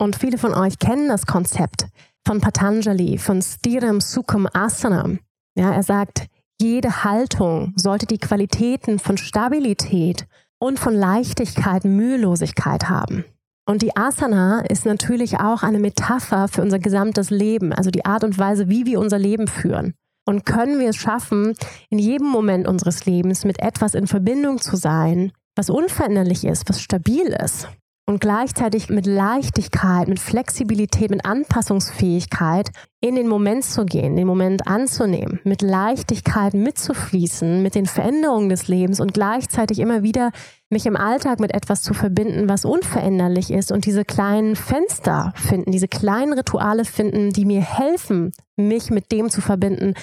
Und viele von euch kennen das Konzept von Patanjali, von Stiram Sukham Asana. Ja, er sagt, jede Haltung sollte die Qualitäten von Stabilität und von Leichtigkeit, Mühelosigkeit haben. Und die Asana ist natürlich auch eine Metapher für unser gesamtes Leben, also die Art und Weise, wie wir unser Leben führen. Und können wir es schaffen, in jedem Moment unseres Lebens mit etwas in Verbindung zu sein, was unveränderlich ist, was stabil ist und gleichzeitig mit Leichtigkeit, mit Flexibilität, mit Anpassungsfähigkeit in den Moment zu gehen, den Moment anzunehmen, mit Leichtigkeit mitzufließen, mit den Veränderungen des Lebens und gleichzeitig immer wieder mich im Alltag mit etwas zu verbinden, was unveränderlich ist und diese kleinen Fenster finden, diese kleinen Rituale finden, die mir helfen, mich mit dem zu verbinden,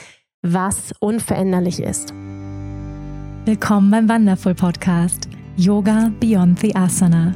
was unveränderlich ist. Willkommen beim Wonderful Podcast Yoga Beyond the Asana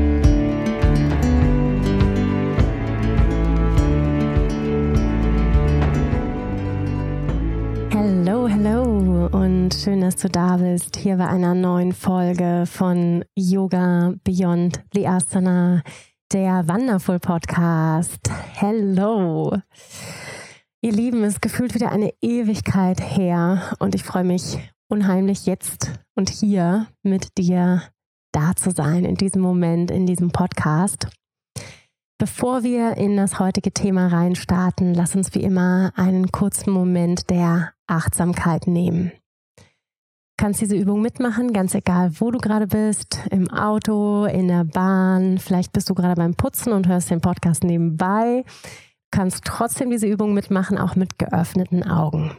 Schön, dass du da bist. Hier bei einer neuen Folge von Yoga Beyond the Asana, der Wonderful Podcast. Hello. Ihr Lieben, es gefühlt wieder eine Ewigkeit her und ich freue mich unheimlich jetzt und hier mit dir da zu sein in diesem Moment, in diesem Podcast. Bevor wir in das heutige Thema reinstarten, lass uns wie immer einen kurzen Moment der Achtsamkeit nehmen kannst diese Übung mitmachen, ganz egal, wo du gerade bist, im Auto, in der Bahn, vielleicht bist du gerade beim Putzen und hörst den Podcast nebenbei. Du kannst trotzdem diese Übung mitmachen, auch mit geöffneten Augen.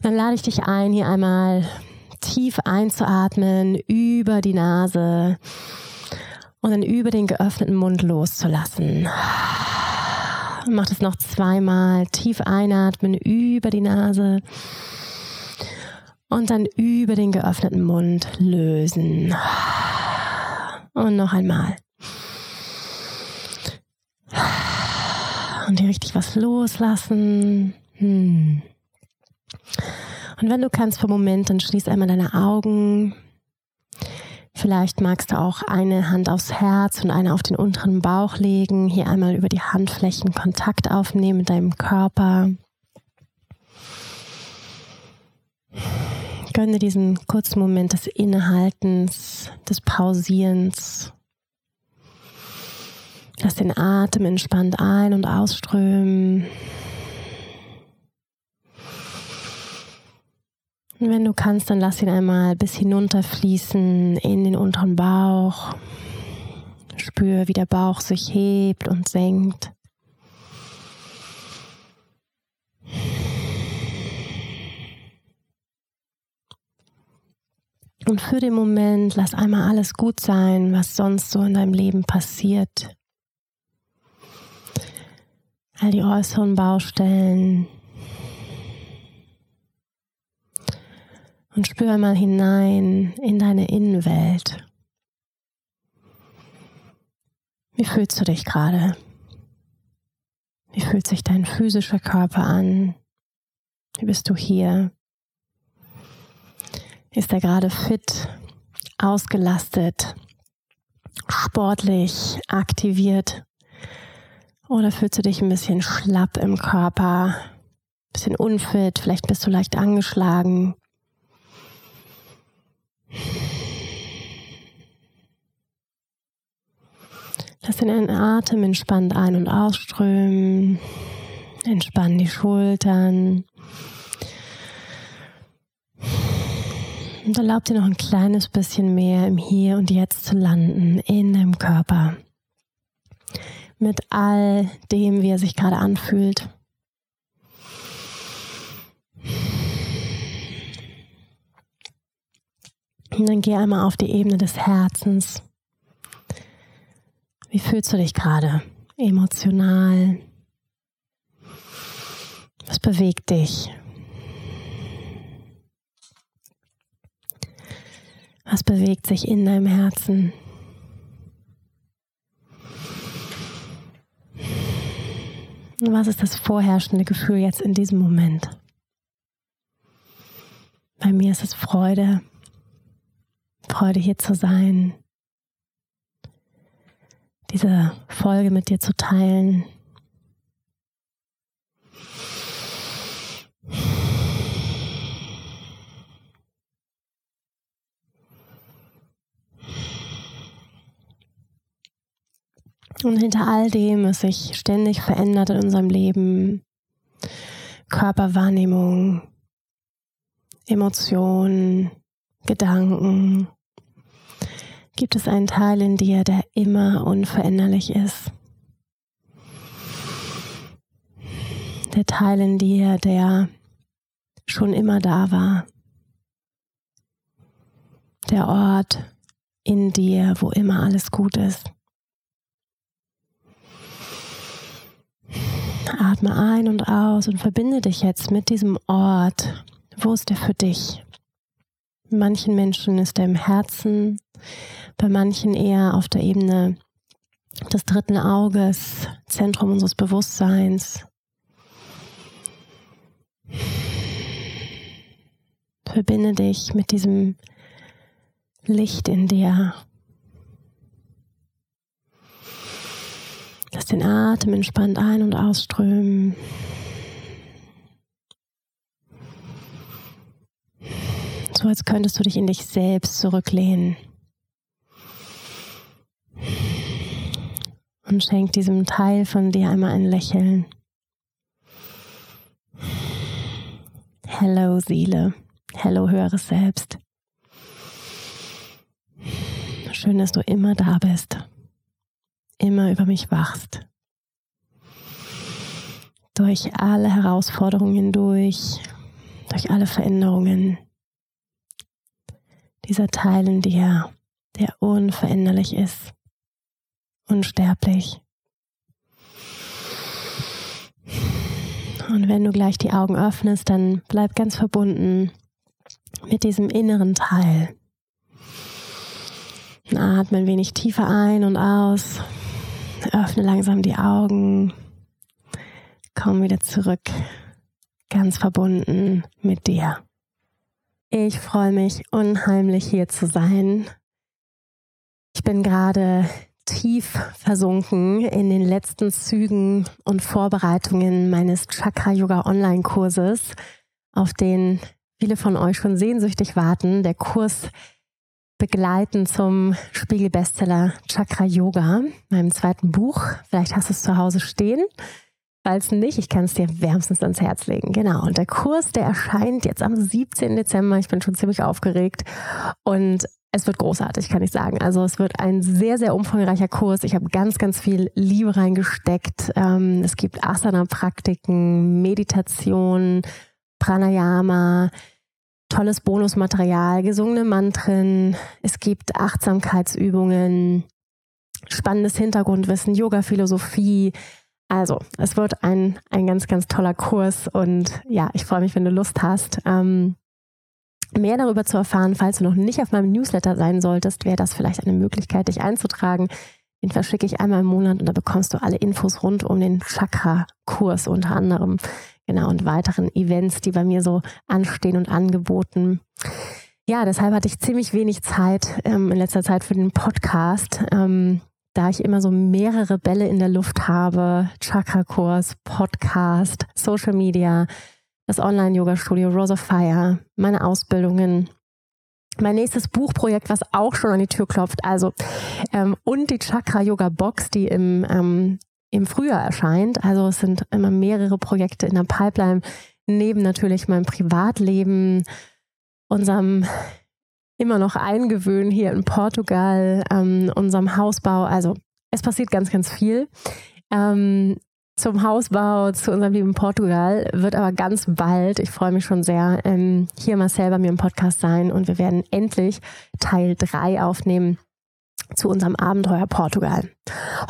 Dann lade ich dich ein, hier einmal tief einzuatmen über die Nase und dann über den geöffneten Mund loszulassen. Mach das noch zweimal. Tief einatmen über die Nase und dann über den geöffneten Mund lösen. Und noch einmal. Und hier richtig was loslassen. Hm. Und wenn du kannst für Moment, dann schließ einmal deine Augen. Vielleicht magst du auch eine Hand aufs Herz und eine auf den unteren Bauch legen. Hier einmal über die Handflächen Kontakt aufnehmen mit deinem Körper. Gönne diesen kurzen Moment des Innehaltens, des Pausierens. Lass den Atem entspannt ein- und ausströmen. Wenn du kannst, dann lass ihn einmal bis hinunterfließen in den unteren Bauch. Spür, wie der Bauch sich hebt und senkt. Und für den Moment lass einmal alles gut sein, was sonst so in deinem Leben passiert. All die äußeren Baustellen. Und spür einmal hinein in deine Innenwelt. Wie fühlst du dich gerade? Wie fühlt sich dein physischer Körper an? Wie bist du hier? Ist er gerade fit, ausgelastet, sportlich, aktiviert? Oder fühlst du dich ein bisschen schlapp im Körper, ein bisschen unfit, vielleicht bist du leicht angeschlagen? Lass den Atem entspannt ein- und ausströmen. Entspann die Schultern. Und erlaub dir noch ein kleines bisschen mehr im Hier und Jetzt zu landen, in deinem Körper. Mit all dem, wie er sich gerade anfühlt. Und dann geh einmal auf die Ebene des Herzens. Wie fühlst du dich gerade? Emotional? Was bewegt dich? Was bewegt sich in deinem Herzen? Was ist das vorherrschende Gefühl jetzt in diesem Moment? Bei mir ist es Freude, Freude hier zu sein, diese Folge mit dir zu teilen. Und hinter all dem, was sich ständig verändert in unserem Leben, Körperwahrnehmung, Emotionen, Gedanken, gibt es einen Teil in dir, der immer unveränderlich ist. Der Teil in dir, der schon immer da war. Der Ort in dir, wo immer alles gut ist. Atme ein und aus und verbinde dich jetzt mit diesem Ort. Wo ist der für dich? Manchen Menschen ist er im Herzen, bei manchen eher auf der Ebene des dritten Auges, Zentrum unseres Bewusstseins. Verbinde dich mit diesem Licht in dir. Lass den Atem entspannt ein- und ausströmen. So als könntest du dich in dich selbst zurücklehnen. Und schenk diesem Teil von dir einmal ein Lächeln. Hello Seele. Hello höheres Selbst. Schön, dass du immer da bist immer über mich wachst. Durch alle Herausforderungen hindurch, durch alle Veränderungen. Dieser Teil in dir, der unveränderlich ist, unsterblich. Und wenn du gleich die Augen öffnest, dann bleib ganz verbunden mit diesem inneren Teil. Atme ein wenig tiefer ein und aus. Öffne langsam die Augen. Komm wieder zurück. Ganz verbunden mit dir. Ich freue mich unheimlich hier zu sein. Ich bin gerade tief versunken in den letzten Zügen und Vorbereitungen meines Chakra Yoga Online Kurses, auf den viele von euch schon sehnsüchtig warten. Der Kurs begleiten zum Spiegel-Bestseller Chakra Yoga, meinem zweiten Buch. Vielleicht hast du es zu Hause stehen. Falls nicht, ich kann es dir wärmstens ans Herz legen. Genau. Und der Kurs, der erscheint jetzt am 17. Dezember. Ich bin schon ziemlich aufgeregt. Und es wird großartig, kann ich sagen. Also es wird ein sehr, sehr umfangreicher Kurs. Ich habe ganz, ganz viel Liebe reingesteckt. Ähm, es gibt Asana-Praktiken, Meditation, Pranayama, tolles Bonusmaterial, gesungene Mantren, es gibt Achtsamkeitsübungen, spannendes Hintergrundwissen, Yoga-Philosophie. Also, es wird ein, ein ganz, ganz toller Kurs und ja, ich freue mich, wenn du Lust hast. Ähm, mehr darüber zu erfahren, falls du noch nicht auf meinem Newsletter sein solltest, wäre das vielleicht eine Möglichkeit, dich einzutragen. Den verschicke ich einmal im Monat und da bekommst du alle Infos rund um den Chakra-Kurs unter anderem. Genau, und weiteren Events, die bei mir so anstehen und angeboten. Ja, deshalb hatte ich ziemlich wenig Zeit ähm, in letzter Zeit für den Podcast, ähm, da ich immer so mehrere Bälle in der Luft habe. Chakra-Kurs, Podcast, Social Media, das Online-Yoga-Studio Rose of Fire, meine Ausbildungen, mein nächstes Buchprojekt, was auch schon an die Tür klopft, also ähm, und die Chakra Yoga Box, die im ähm, im Frühjahr erscheint. Also es sind immer mehrere Projekte in der Pipeline, neben natürlich meinem Privatleben, unserem immer noch Eingewöhnen hier in Portugal, ähm, unserem Hausbau. Also es passiert ganz, ganz viel. Ähm, zum Hausbau, zu unserem lieben Portugal, wird aber ganz bald, ich freue mich schon sehr, ähm, hier mal selber mir im Podcast sein und wir werden endlich Teil 3 aufnehmen zu unserem Abenteuer Portugal.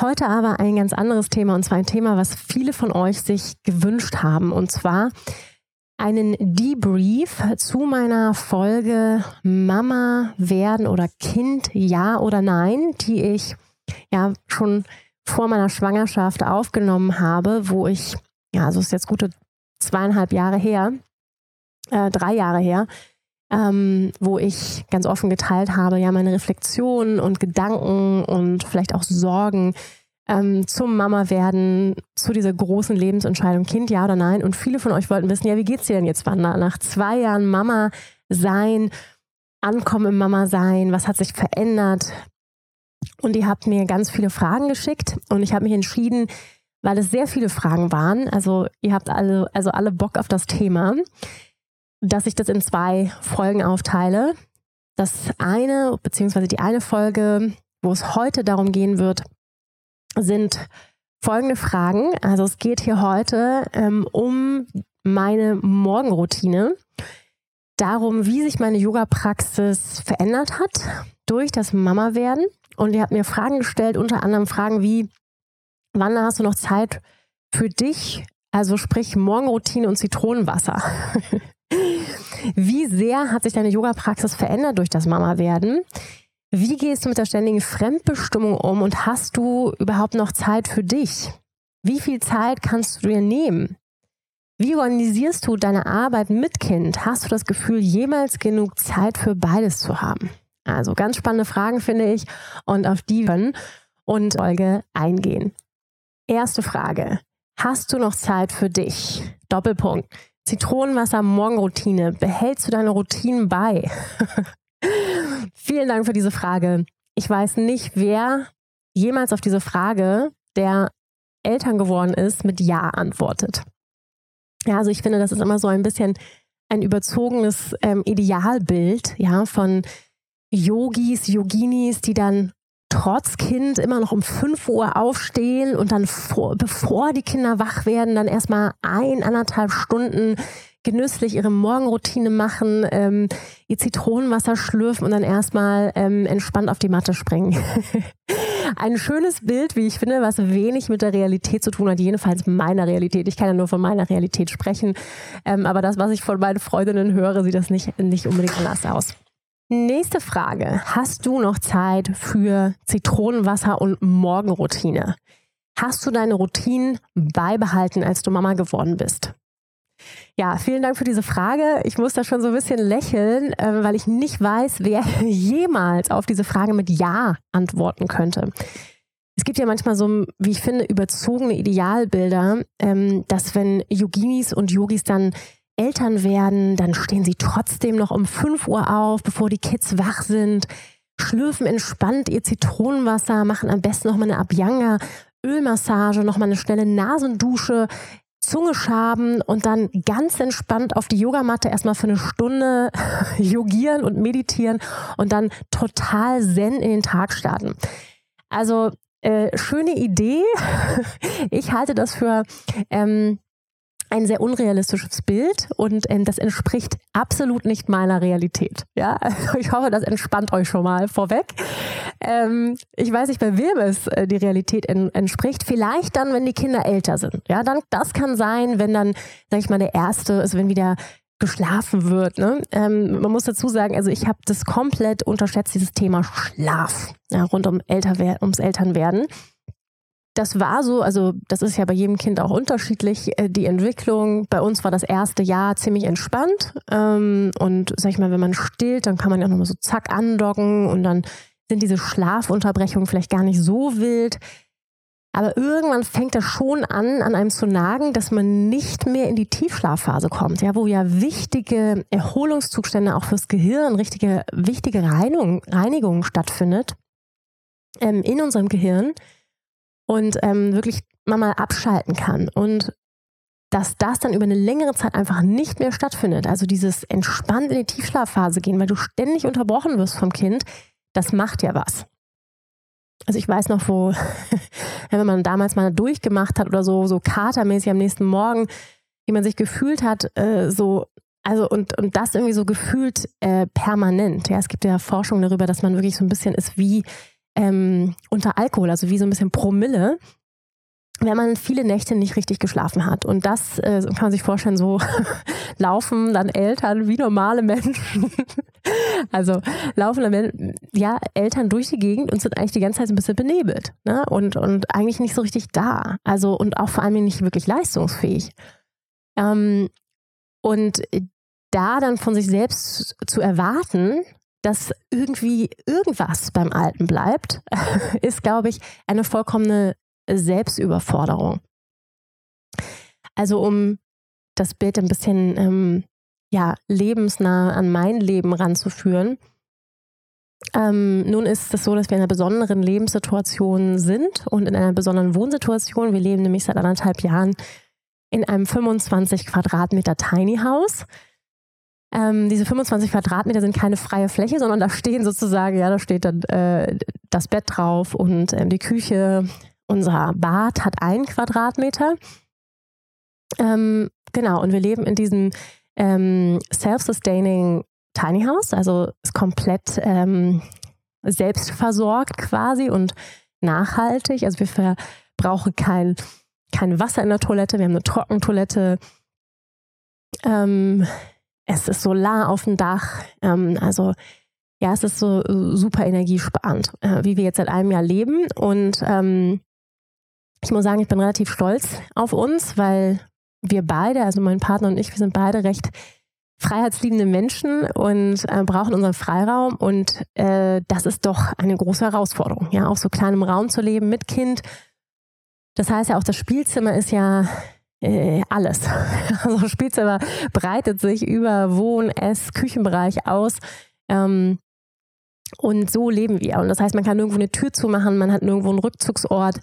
Heute aber ein ganz anderes Thema und zwar ein Thema, was viele von euch sich gewünscht haben und zwar einen Debrief zu meiner Folge Mama werden oder Kind, ja oder nein, die ich ja schon vor meiner Schwangerschaft aufgenommen habe, wo ich, ja, also ist jetzt gute zweieinhalb Jahre her, äh, drei Jahre her, ähm, wo ich ganz offen geteilt habe, ja, meine Reflexionen und Gedanken und vielleicht auch Sorgen ähm, zum Mama werden, zu dieser großen Lebensentscheidung, Kind, ja oder nein. Und viele von euch wollten wissen, ja, wie geht's dir denn jetzt, Wanda? Nach zwei Jahren Mama sein, Ankommen im Mama sein, was hat sich verändert? Und ihr habt mir ganz viele Fragen geschickt und ich habe mich entschieden, weil es sehr viele Fragen waren, also ihr habt alle, also alle Bock auf das Thema, dass ich das in zwei Folgen aufteile. Das eine, beziehungsweise die eine Folge, wo es heute darum gehen wird, sind folgende Fragen. Also es geht hier heute ähm, um meine Morgenroutine, darum, wie sich meine Yoga-Praxis verändert hat durch das Mama-Werden. Und ihr habt mir Fragen gestellt, unter anderem Fragen wie, wann hast du noch Zeit für dich? Also sprich Morgenroutine und Zitronenwasser. wie sehr hat sich deine Yoga-Praxis verändert durch das Mama-Werden? Wie gehst du mit der ständigen Fremdbestimmung um und hast du überhaupt noch Zeit für dich? Wie viel Zeit kannst du dir nehmen? Wie organisierst du deine Arbeit mit Kind? Hast du das Gefühl, jemals genug Zeit für beides zu haben? Also ganz spannende Fragen finde ich und auf die können und Folge eingehen. Erste Frage. Hast du noch Zeit für dich? Doppelpunkt. Zitronenwasser Morgenroutine. Behältst du deine Routinen bei? Vielen Dank für diese Frage. Ich weiß nicht, wer jemals auf diese Frage, der Eltern geworden ist, mit Ja antwortet. Ja, also ich finde, das ist immer so ein bisschen ein überzogenes ähm, Idealbild, ja, von Yogis, Yoginis, die dann trotz Kind immer noch um 5 Uhr aufstehen und dann vor, bevor die Kinder wach werden, dann erstmal ein, anderthalb Stunden genüsslich ihre Morgenroutine machen, ähm, ihr Zitronenwasser schlürfen und dann erstmal ähm, entspannt auf die Matte springen. Ein schönes Bild, wie ich finde, was wenig mit der Realität zu tun hat, jedenfalls meiner Realität. Ich kann ja nur von meiner Realität sprechen, ähm, aber das, was ich von meinen Freundinnen höre, sieht das nicht, nicht unbedingt anders aus. Nächste Frage. Hast du noch Zeit für Zitronenwasser und Morgenroutine? Hast du deine Routinen beibehalten, als du Mama geworden bist? Ja, vielen Dank für diese Frage. Ich muss da schon so ein bisschen lächeln, äh, weil ich nicht weiß, wer jemals auf diese Frage mit Ja antworten könnte. Es gibt ja manchmal so, wie ich finde, überzogene Idealbilder, ähm, dass wenn Yoginis und Yogis dann Eltern werden, dann stehen sie trotzdem noch um 5 Uhr auf, bevor die Kids wach sind, schlürfen entspannt ihr Zitronenwasser, machen am besten nochmal eine Abhyanga, Ölmassage, nochmal eine schnelle Nasendusche, Zunge schaben und dann ganz entspannt auf die Yogamatte erstmal für eine Stunde yogieren und meditieren und dann total zen in den Tag starten. Also äh, schöne Idee. Ich halte das für ähm, ein sehr unrealistisches Bild und ähm, das entspricht absolut nicht meiner Realität. Ja, also ich hoffe, das entspannt euch schon mal vorweg. Ähm, ich weiß nicht, bei wem es äh, die Realität en entspricht. Vielleicht dann, wenn die Kinder älter sind. Ja, dann das kann sein, wenn dann, sag ich mal, der erste, also wenn wieder geschlafen wird. Ne? Ähm, man muss dazu sagen, also ich habe das komplett unterschätzt, dieses Thema Schlaf ja, rund um Älterwer ums Elternwerden das war so, also das ist ja bei jedem Kind auch unterschiedlich, äh, die Entwicklung. Bei uns war das erste Jahr ziemlich entspannt. Ähm, und sag ich mal, wenn man stillt, dann kann man ja nochmal so zack andocken und dann sind diese Schlafunterbrechungen vielleicht gar nicht so wild. Aber irgendwann fängt das schon an, an einem zu nagen, dass man nicht mehr in die Tiefschlafphase kommt, ja, wo ja wichtige Erholungszustände auch fürs Gehirn, richtige, wichtige Reinigung, Reinigung stattfindet ähm, in unserem Gehirn und ähm, wirklich mal abschalten kann. Und dass das dann über eine längere Zeit einfach nicht mehr stattfindet. Also dieses entspannt in die Tiefschlafphase gehen, weil du ständig unterbrochen wirst vom Kind, das macht ja was. Also ich weiß noch, wo, wenn man damals mal durchgemacht hat oder so, so katermäßig am nächsten Morgen, wie man sich gefühlt hat, äh, so, also und, und das irgendwie so gefühlt äh, permanent. Ja, es gibt ja Forschung darüber, dass man wirklich so ein bisschen ist wie ähm, unter Alkohol, also wie so ein bisschen Promille. wenn man viele Nächte nicht richtig geschlafen hat. Und das äh, kann man sich vorstellen, so laufen dann Eltern wie normale Menschen. also laufen dann ja, Eltern durch die Gegend und sind eigentlich die ganze Zeit ein bisschen benebelt. Ne? Und, und eigentlich nicht so richtig da. Also und auch vor allem nicht wirklich leistungsfähig. Ähm, und da dann von sich selbst zu erwarten, dass irgendwie irgendwas beim Alten bleibt, ist, glaube ich, eine vollkommene Selbstüberforderung. Also um das Bild ein bisschen ähm, ja, lebensnah an mein Leben ranzuführen. Ähm, nun ist es so, dass wir in einer besonderen Lebenssituation sind und in einer besonderen Wohnsituation. Wir leben nämlich seit anderthalb Jahren in einem 25 Quadratmeter Tiny House. Ähm, diese 25 Quadratmeter sind keine freie Fläche, sondern da stehen sozusagen, ja, da steht dann äh, das Bett drauf und äh, die Küche, unser Bad hat einen Quadratmeter. Ähm, genau, und wir leben in diesem ähm, self-sustaining Tiny House, also ist komplett ähm, selbstversorgt quasi und nachhaltig. Also wir verbrauchen kein, kein Wasser in der Toilette, wir haben eine Trockentoilette. Ähm, es ist Solar auf dem Dach. Ähm, also ja, es ist so super energiesparend, äh, wie wir jetzt seit einem Jahr leben. Und ähm, ich muss sagen, ich bin relativ stolz auf uns, weil wir beide, also mein Partner und ich, wir sind beide recht freiheitsliebende Menschen und äh, brauchen unseren Freiraum. Und äh, das ist doch eine große Herausforderung, ja, auf so kleinem Raum zu leben mit Kind. Das heißt ja auch, das Spielzimmer ist ja äh, alles. Also Spielzimmer breitet sich über Wohn-, Ess-, Küchenbereich aus. Ähm, und so leben wir. Und das heißt, man kann irgendwo eine Tür zumachen, man hat nirgendwo einen Rückzugsort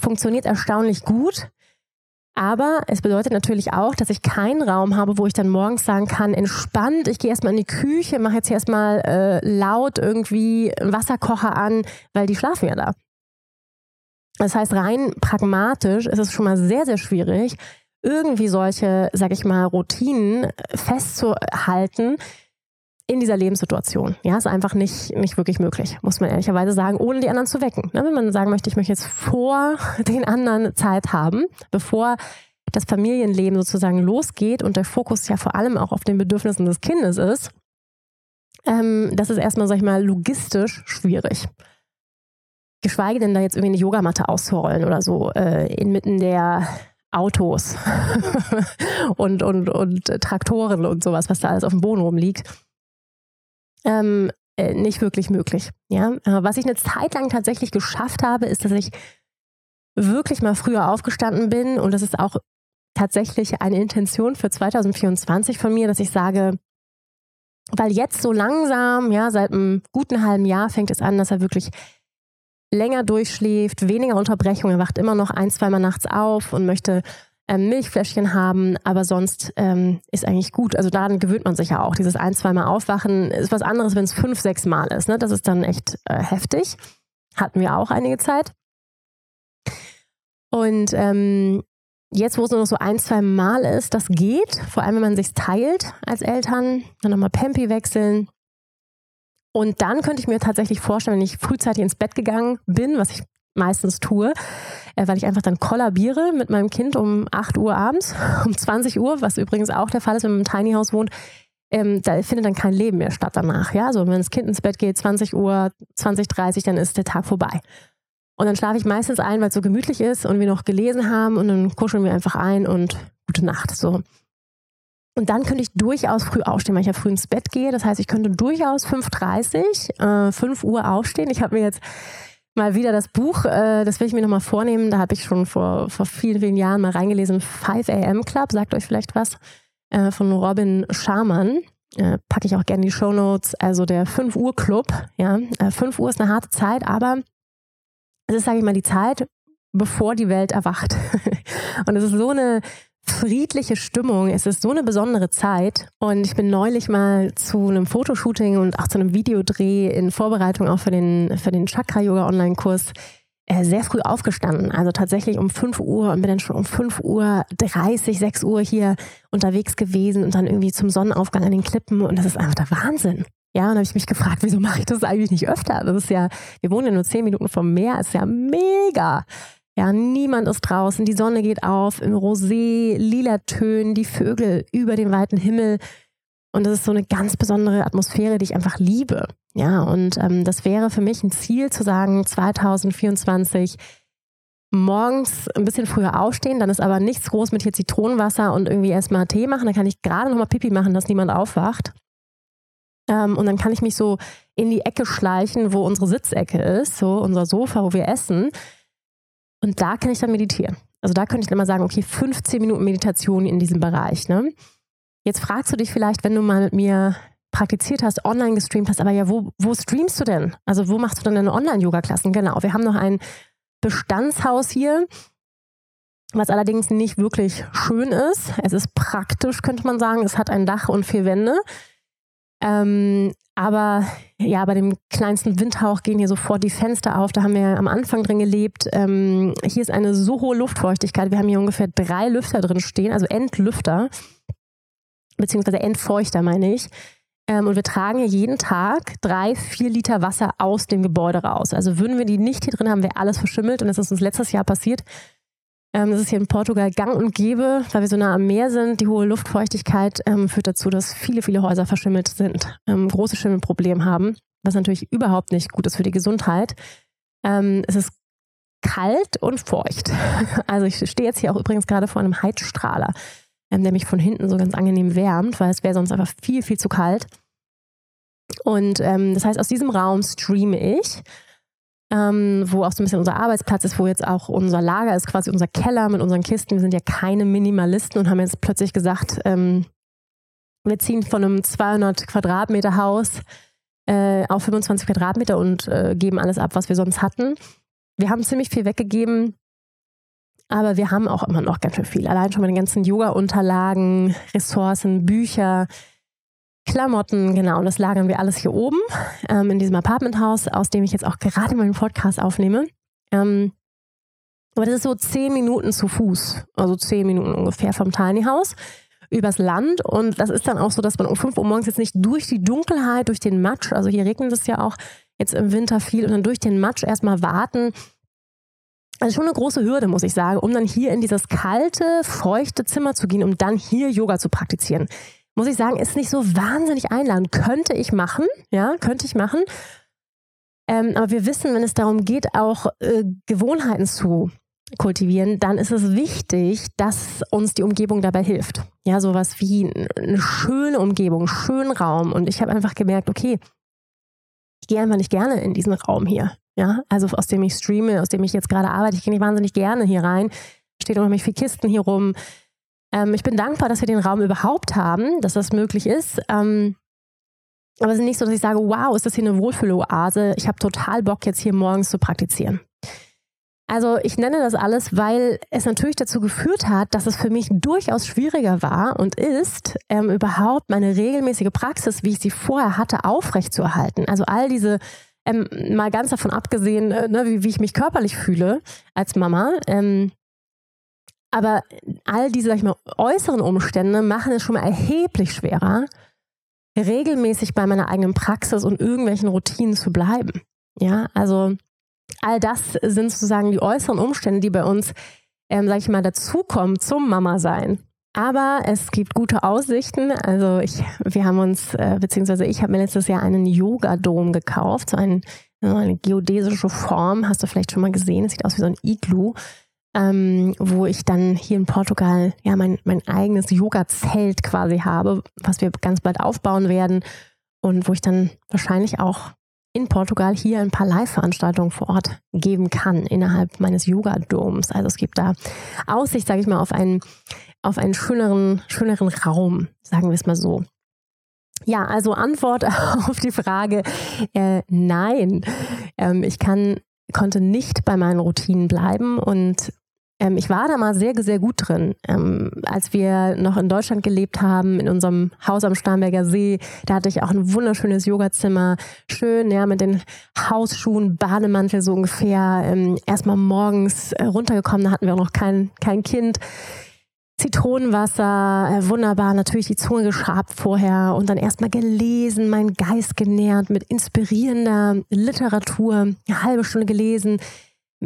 funktioniert erstaunlich gut. Aber es bedeutet natürlich auch, dass ich keinen Raum habe, wo ich dann morgens sagen kann, entspannt, ich gehe erstmal in die Küche, mache jetzt erstmal äh, laut irgendwie einen Wasserkocher an, weil die schlafen ja da. Das heißt, rein pragmatisch ist es schon mal sehr, sehr schwierig, irgendwie solche, sag ich mal, Routinen festzuhalten, in dieser Lebenssituation. Ja, ist einfach nicht, nicht wirklich möglich, muss man ehrlicherweise sagen, ohne die anderen zu wecken. Ne, wenn man sagen möchte, ich möchte jetzt vor den anderen Zeit haben, bevor das Familienleben sozusagen losgeht und der Fokus ja vor allem auch auf den Bedürfnissen des Kindes ist, ähm, das ist erstmal, sag ich mal, logistisch schwierig. Geschweige denn, da jetzt irgendwie eine Yogamatte auszurollen oder so, äh, inmitten der Autos und, und, und Traktoren und sowas, was da alles auf dem Boden rumliegt ähm, äh, nicht wirklich möglich. Ja? Äh, was ich eine Zeit lang tatsächlich geschafft habe, ist, dass ich wirklich mal früher aufgestanden bin und das ist auch tatsächlich eine Intention für 2024 von mir, dass ich sage, weil jetzt so langsam, ja, seit einem guten halben Jahr fängt es an, dass er wirklich länger durchschläft, weniger Unterbrechungen, er wacht immer noch ein, zweimal nachts auf und möchte ähm, Milchfläschchen haben, aber sonst ähm, ist eigentlich gut. Also daran gewöhnt man sich ja auch. Dieses ein, zweimal Aufwachen ist was anderes, wenn es fünf, sechs Mal ist. Ne? Das ist dann echt äh, heftig. Hatten wir auch einige Zeit. Und ähm, jetzt, wo es nur noch so ein, zwei Mal ist, das geht. Vor allem, wenn man sich teilt als Eltern. Dann nochmal Pampi wechseln. Und dann könnte ich mir tatsächlich vorstellen, wenn ich frühzeitig ins Bett gegangen bin, was ich meistens tue, äh, weil ich einfach dann kollabiere mit meinem Kind um 8 Uhr abends, um 20 Uhr, was übrigens auch der Fall ist, wenn man im Tiny House wohnt. Ähm, da findet dann kein Leben mehr statt danach. Ja, also wenn das Kind ins Bett geht, 20 Uhr, 20, 30, dann ist der Tag vorbei. Und dann schlafe ich meistens ein, weil es so gemütlich ist und wir noch gelesen haben und dann kuscheln wir einfach ein und gute Nacht. So. Und dann könnte ich durchaus früh aufstehen, weil ich ja früh ins Bett gehe. Das heißt, ich könnte durchaus 5.30, äh, 5 Uhr aufstehen. Ich habe mir jetzt mal wieder das Buch, äh, das will ich mir nochmal vornehmen. Da habe ich schon vor, vor vielen, vielen Jahren mal reingelesen. 5 AM Club, sagt euch vielleicht was, äh, von Robin Sharman. Äh, packe ich auch gerne in die Show Notes. Also der 5 Uhr Club. Ja, äh, 5 Uhr ist eine harte Zeit, aber es ist, sage ich mal, die Zeit, bevor die Welt erwacht. Und es ist so eine friedliche Stimmung. Es ist so eine besondere Zeit. Und ich bin neulich mal zu einem Fotoshooting und auch zu einem Videodreh in Vorbereitung auch für den, für den Chakra-Yoga-Online-Kurs äh, sehr früh aufgestanden. Also tatsächlich um 5 Uhr und bin dann schon um 5 Uhr 30, 6 Uhr hier unterwegs gewesen und dann irgendwie zum Sonnenaufgang an den Klippen. Und das ist einfach der Wahnsinn. Ja, und habe ich mich gefragt, wieso mache ich das eigentlich nicht öfter? Das ist ja, wir wohnen ja nur 10 Minuten vom Meer, ist ja mega. Ja, niemand ist draußen, die Sonne geht auf in rosé, lila Tönen, die Vögel über den weiten Himmel. Und das ist so eine ganz besondere Atmosphäre, die ich einfach liebe. Ja, und ähm, das wäre für mich ein Ziel zu sagen, 2024 morgens ein bisschen früher aufstehen, dann ist aber nichts groß mit hier Zitronenwasser und irgendwie erstmal Tee machen. Dann kann ich gerade nochmal Pipi machen, dass niemand aufwacht. Ähm, und dann kann ich mich so in die Ecke schleichen, wo unsere Sitzecke ist, so unser Sofa, wo wir essen. Und da kann ich dann meditieren. Also da könnte ich dann mal sagen, okay, 15 Minuten Meditation in diesem Bereich. Ne? Jetzt fragst du dich vielleicht, wenn du mal mit mir praktiziert hast, online gestreamt hast, aber ja, wo, wo streamst du denn? Also wo machst du denn deine Online-Yoga-Klassen? Genau, wir haben noch ein Bestandshaus hier, was allerdings nicht wirklich schön ist. Es ist praktisch, könnte man sagen. Es hat ein Dach und vier Wände. Ähm, aber ja, bei dem kleinsten Windhauch gehen hier sofort die Fenster auf. Da haben wir am Anfang drin gelebt. Ähm, hier ist eine so hohe Luftfeuchtigkeit. Wir haben hier ungefähr drei Lüfter drin stehen, also Entlüfter, beziehungsweise Entfeuchter, meine ich. Ähm, und wir tragen hier jeden Tag drei, vier Liter Wasser aus dem Gebäude raus. Also würden wir die nicht hier drin haben, wäre alles verschimmelt. Und das ist uns letztes Jahr passiert. Ähm, das ist hier in Portugal gang und gäbe, weil wir so nah am Meer sind. Die hohe Luftfeuchtigkeit ähm, führt dazu, dass viele, viele Häuser verschimmelt sind, ähm, große Schimmelprobleme haben, was natürlich überhaupt nicht gut ist für die Gesundheit. Ähm, es ist kalt und feucht. Also ich stehe jetzt hier auch übrigens gerade vor einem Heizstrahler, ähm, der mich von hinten so ganz angenehm wärmt, weil es wäre sonst einfach viel, viel zu kalt. Und ähm, das heißt, aus diesem Raum streame ich ähm, wo auch so ein bisschen unser Arbeitsplatz ist, wo jetzt auch unser Lager ist, quasi unser Keller mit unseren Kisten. Wir sind ja keine Minimalisten und haben jetzt plötzlich gesagt, ähm, wir ziehen von einem 200 Quadratmeter Haus äh, auf 25 Quadratmeter und äh, geben alles ab, was wir sonst hatten. Wir haben ziemlich viel weggegeben, aber wir haben auch immer noch ganz schön viel. Allein schon mit den ganzen Yoga-Unterlagen, Ressourcen, Bücher, Klamotten, genau, und das lagern wir alles hier oben ähm, in diesem Apartmenthaus, aus dem ich jetzt auch gerade meinen Podcast aufnehme. Ähm, aber das ist so zehn Minuten zu Fuß, also zehn Minuten ungefähr vom Tiny House übers Land. Und das ist dann auch so, dass man um 5 Uhr morgens jetzt nicht durch die Dunkelheit, durch den Matsch, also hier regnet es ja auch jetzt im Winter viel, und dann durch den Matsch erstmal warten. Also schon eine große Hürde, muss ich sagen, um dann hier in dieses kalte, feuchte Zimmer zu gehen, um dann hier Yoga zu praktizieren muss ich sagen, ist nicht so wahnsinnig einladend. Könnte ich machen, ja, könnte ich machen. Ähm, aber wir wissen, wenn es darum geht, auch äh, Gewohnheiten zu kultivieren, dann ist es wichtig, dass uns die Umgebung dabei hilft. Ja, sowas wie eine schöne Umgebung, schönen Raum. Und ich habe einfach gemerkt, okay, ich gehe einfach nicht gerne in diesen Raum hier. Ja, also aus dem ich streame, aus dem ich jetzt gerade arbeite, ich gehe nicht wahnsinnig gerne hier rein. Steht mich viele Kisten hier rum. Ähm, ich bin dankbar, dass wir den Raum überhaupt haben, dass das möglich ist. Ähm, aber es ist nicht so, dass ich sage, wow, ist das hier eine Wohlfühloase? Ich habe total Bock, jetzt hier morgens zu praktizieren. Also ich nenne das alles, weil es natürlich dazu geführt hat, dass es für mich durchaus schwieriger war und ist, ähm, überhaupt meine regelmäßige Praxis, wie ich sie vorher hatte, aufrechtzuerhalten. Also all diese, ähm, mal ganz davon abgesehen, äh, ne, wie, wie, ich mich körperlich fühle als Mama, ähm, aber all diese, sag ich mal, äußeren Umstände machen es schon mal erheblich schwerer, regelmäßig bei meiner eigenen Praxis und irgendwelchen Routinen zu bleiben. Ja, also all das sind sozusagen die äußeren Umstände, die bei uns, ähm, sag ich mal, dazukommen zum Mama-Sein. Aber es gibt gute Aussichten. Also ich, wir haben uns, äh, beziehungsweise ich habe mir letztes Jahr einen Yoga-Dom gekauft, so ein, eine geodäsische Form, hast du vielleicht schon mal gesehen. Es sieht aus wie so ein Iglu ähm, wo ich dann hier in Portugal ja mein, mein eigenes Yoga-Zelt quasi habe, was wir ganz bald aufbauen werden und wo ich dann wahrscheinlich auch in Portugal hier ein paar Live-Veranstaltungen vor Ort geben kann innerhalb meines Yoga-Doms. Also es gibt da Aussicht, sage ich mal, auf einen, auf einen schöneren, schöneren Raum, sagen wir es mal so. Ja, also Antwort auf die Frage, äh, nein, ähm, ich kann konnte nicht bei meinen Routinen bleiben und ähm, ich war da mal sehr, sehr gut drin. Ähm, als wir noch in Deutschland gelebt haben, in unserem Haus am Starnberger See, da hatte ich auch ein wunderschönes Yogazimmer. Schön, ja, mit den Hausschuhen, Bademantel so ungefähr. Ähm, Erstmal morgens äh, runtergekommen, da hatten wir auch noch kein, kein Kind. Zitronenwasser, äh, wunderbar, natürlich die Zunge geschabt vorher und dann erstmal gelesen, meinen Geist genährt mit inspirierender Literatur, eine halbe Stunde gelesen,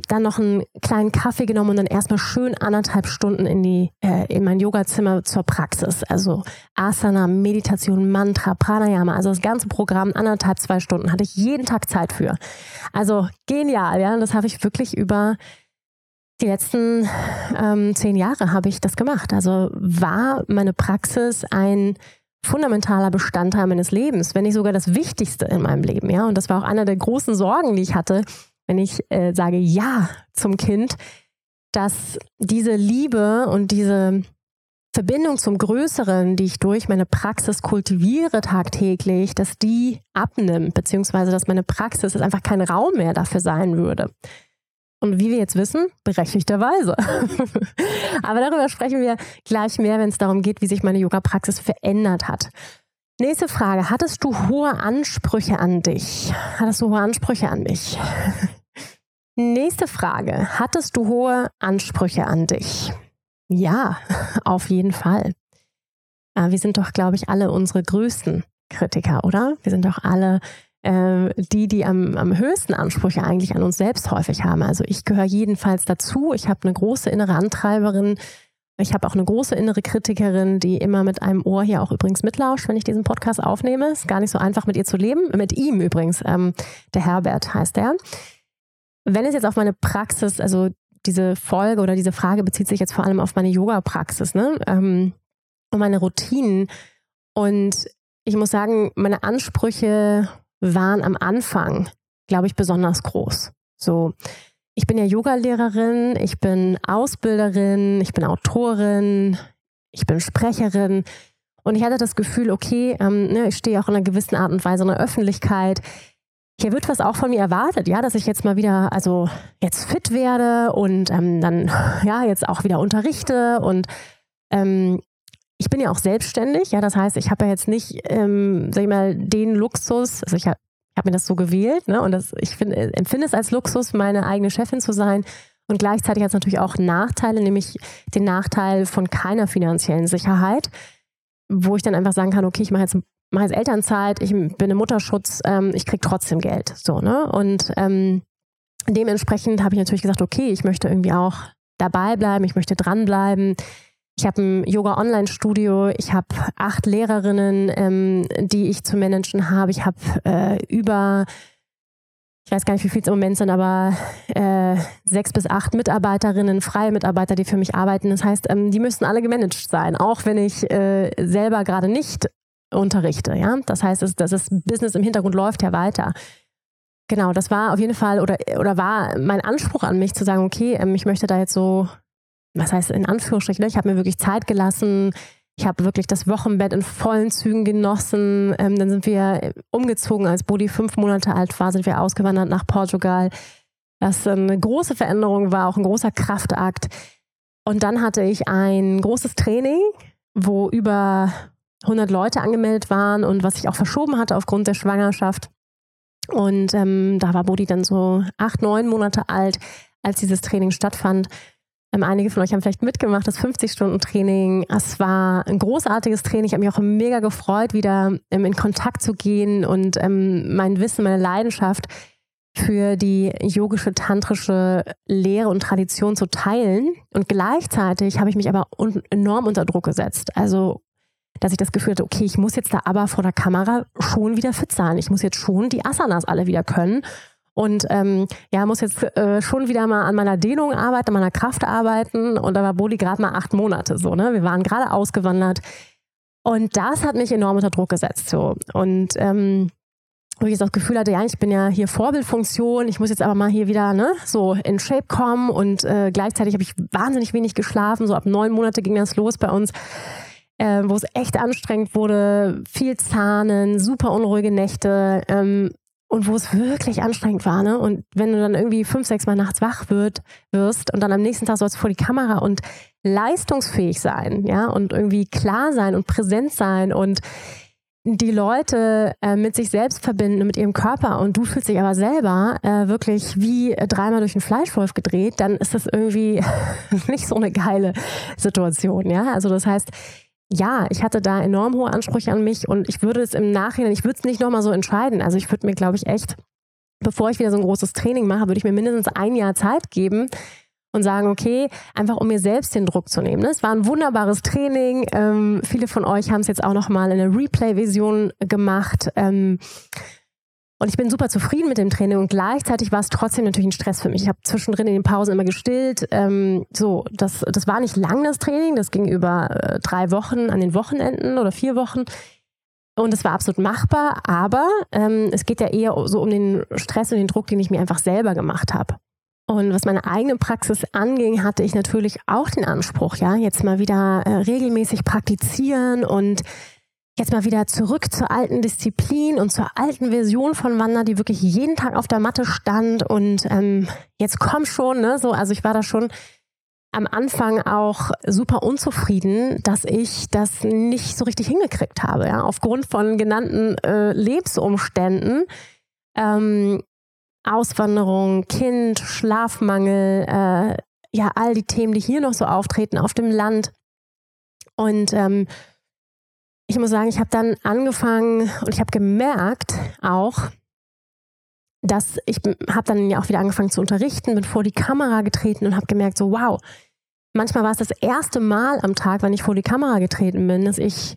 dann noch einen kleinen Kaffee genommen und dann erstmal schön anderthalb Stunden in die äh, in mein Yogazimmer zur Praxis. Also Asana, Meditation, Mantra, Pranayama, also das ganze Programm anderthalb zwei Stunden hatte ich jeden Tag Zeit für. Also genial, ja. Und das habe ich wirklich über die letzten ähm, zehn Jahre habe ich das gemacht. Also war meine Praxis ein fundamentaler Bestandteil meines Lebens, wenn nicht sogar das Wichtigste in meinem Leben. Ja, und das war auch einer der großen Sorgen, die ich hatte, wenn ich äh, sage Ja zum Kind, dass diese Liebe und diese Verbindung zum Größeren, die ich durch meine Praxis kultiviere tagtäglich, dass die abnimmt, beziehungsweise dass meine Praxis einfach kein Raum mehr dafür sein würde. Und wie wir jetzt wissen, berechtigterweise. Aber darüber sprechen wir gleich mehr, wenn es darum geht, wie sich meine Yoga-Praxis verändert hat. Nächste Frage. Hattest du hohe Ansprüche an dich? Hattest du hohe Ansprüche an mich? Nächste Frage. Hattest du hohe Ansprüche an dich? Ja, auf jeden Fall. Äh, wir sind doch, glaube ich, alle unsere größten Kritiker, oder? Wir sind doch alle äh, die, die am, am höchsten Ansprüche eigentlich an uns selbst häufig haben. Also ich gehöre jedenfalls dazu. Ich habe eine große innere Antreiberin. Ich habe auch eine große innere Kritikerin, die immer mit einem Ohr hier auch übrigens mitlauscht, wenn ich diesen Podcast aufnehme. Ist gar nicht so einfach mit ihr zu leben. Mit ihm übrigens. Ähm, der Herbert heißt er. Wenn es jetzt auf meine Praxis, also diese Folge oder diese Frage bezieht sich jetzt vor allem auf meine Yoga-Praxis, ne? Ähm, und meine Routinen. Und ich muss sagen, meine Ansprüche waren am Anfang, glaube ich, besonders groß. So, ich bin ja Yogalehrerin, ich bin Ausbilderin, ich bin Autorin, ich bin Sprecherin. Und ich hatte das Gefühl, okay, ähm, ne, ich stehe auch in einer gewissen Art und Weise in der Öffentlichkeit. Hier wird was auch von mir erwartet, ja, dass ich jetzt mal wieder, also jetzt fit werde und ähm, dann ja jetzt auch wieder unterrichte und ähm, ich bin ja auch selbstständig, ja, das heißt, ich habe ja jetzt nicht, ähm, sag ich mal, den Luxus, also ich habe hab mir das so gewählt, ne, und das, ich find, äh, empfinde es als Luxus, meine eigene Chefin zu sein. Und gleichzeitig hat es natürlich auch Nachteile, nämlich den Nachteil von keiner finanziellen Sicherheit, wo ich dann einfach sagen kann, okay, ich mache jetzt, mach jetzt Elternzeit, ich bin im Mutterschutz, ähm, ich kriege trotzdem Geld. So, ne? Und ähm, dementsprechend habe ich natürlich gesagt, okay, ich möchte irgendwie auch dabei bleiben, ich möchte dranbleiben. Ich habe ein Yoga-Online-Studio, ich habe acht Lehrerinnen, ähm, die ich zu managen habe. Ich habe äh, über, ich weiß gar nicht, wie viel es im Moment sind, aber äh, sechs bis acht Mitarbeiterinnen, freie Mitarbeiter, die für mich arbeiten. Das heißt, ähm, die müssten alle gemanagt sein, auch wenn ich äh, selber gerade nicht unterrichte. Ja? Das heißt, das, das Business im Hintergrund läuft ja weiter. Genau, das war auf jeden Fall oder, oder war mein Anspruch an mich zu sagen, okay, ähm, ich möchte da jetzt so was heißt in Anführungsstrichen, ne? ich habe mir wirklich Zeit gelassen. Ich habe wirklich das Wochenbett in vollen Zügen genossen. Ähm, dann sind wir umgezogen, als Bodi fünf Monate alt war, sind wir ausgewandert nach Portugal. Das eine große Veränderung war, auch ein großer Kraftakt. Und dann hatte ich ein großes Training, wo über 100 Leute angemeldet waren und was ich auch verschoben hatte aufgrund der Schwangerschaft. Und ähm, da war Bodi dann so acht, neun Monate alt, als dieses Training stattfand. Ähm, einige von euch haben vielleicht mitgemacht, das 50-Stunden-Training. Es war ein großartiges Training. Ich habe mich auch mega gefreut, wieder ähm, in Kontakt zu gehen und ähm, mein Wissen, meine Leidenschaft für die yogische, tantrische Lehre und Tradition zu teilen. Und gleichzeitig habe ich mich aber enorm unter Druck gesetzt. Also, dass ich das Gefühl hatte, okay, ich muss jetzt da aber vor der Kamera schon wieder fit sein. Ich muss jetzt schon die Asanas alle wieder können. Und ähm, ja, muss jetzt äh, schon wieder mal an meiner Dehnung arbeiten, an meiner Kraft arbeiten. Und da war Boli gerade mal acht Monate so. Ne? Wir waren gerade ausgewandert. Und das hat mich enorm unter Druck gesetzt. So. Und ähm, wo ich das Gefühl hatte, ja, ich bin ja hier Vorbildfunktion, ich muss jetzt aber mal hier wieder ne, so in Shape kommen und äh, gleichzeitig habe ich wahnsinnig wenig geschlafen, so ab neun Monate ging das los bei uns, äh, wo es echt anstrengend wurde, viel Zahnen, super unruhige Nächte, ähm, und wo es wirklich anstrengend war, ne? Und wenn du dann irgendwie fünf, sechs Mal nachts wach wird, wirst und dann am nächsten Tag sollst du vor die Kamera und leistungsfähig sein, ja, und irgendwie klar sein und präsent sein und die Leute äh, mit sich selbst verbinden, mit ihrem Körper und du fühlst dich aber selber äh, wirklich wie äh, dreimal durch den Fleischwolf gedreht, dann ist das irgendwie nicht so eine geile Situation, ja. Also das heißt, ja, ich hatte da enorm hohe Ansprüche an mich und ich würde es im Nachhinein, ich würde es nicht nochmal so entscheiden. Also ich würde mir, glaube ich, echt bevor ich wieder so ein großes Training mache, würde ich mir mindestens ein Jahr Zeit geben und sagen, okay, einfach um mir selbst den Druck zu nehmen. Ne? Es war ein wunderbares Training. Ähm, viele von euch haben es jetzt auch noch mal in der Replay-Vision gemacht. Ähm, und ich bin super zufrieden mit dem Training und gleichzeitig war es trotzdem natürlich ein Stress für mich. Ich habe zwischendrin in den Pausen immer gestillt. Ähm, so, das, das war nicht lang, das Training. Das ging über äh, drei Wochen an den Wochenenden oder vier Wochen. Und es war absolut machbar, aber ähm, es geht ja eher so um den Stress und den Druck, den ich mir einfach selber gemacht habe. Und was meine eigene Praxis anging, hatte ich natürlich auch den Anspruch, ja, jetzt mal wieder äh, regelmäßig praktizieren und jetzt mal wieder zurück zur alten Disziplin und zur alten Version von Wanda, die wirklich jeden Tag auf der Matte stand und ähm, jetzt komm schon, ne, so, also ich war da schon am Anfang auch super unzufrieden, dass ich das nicht so richtig hingekriegt habe, ja, aufgrund von genannten äh, Lebensumständen. Ähm, Auswanderung, Kind, Schlafmangel, äh, ja, all die Themen, die hier noch so auftreten auf dem Land. Und ähm, ich muss sagen, ich habe dann angefangen und ich habe gemerkt auch, dass ich habe dann ja auch wieder angefangen zu unterrichten, bin vor die Kamera getreten und habe gemerkt, so wow, manchmal war es das erste Mal am Tag, wenn ich vor die Kamera getreten bin, dass ich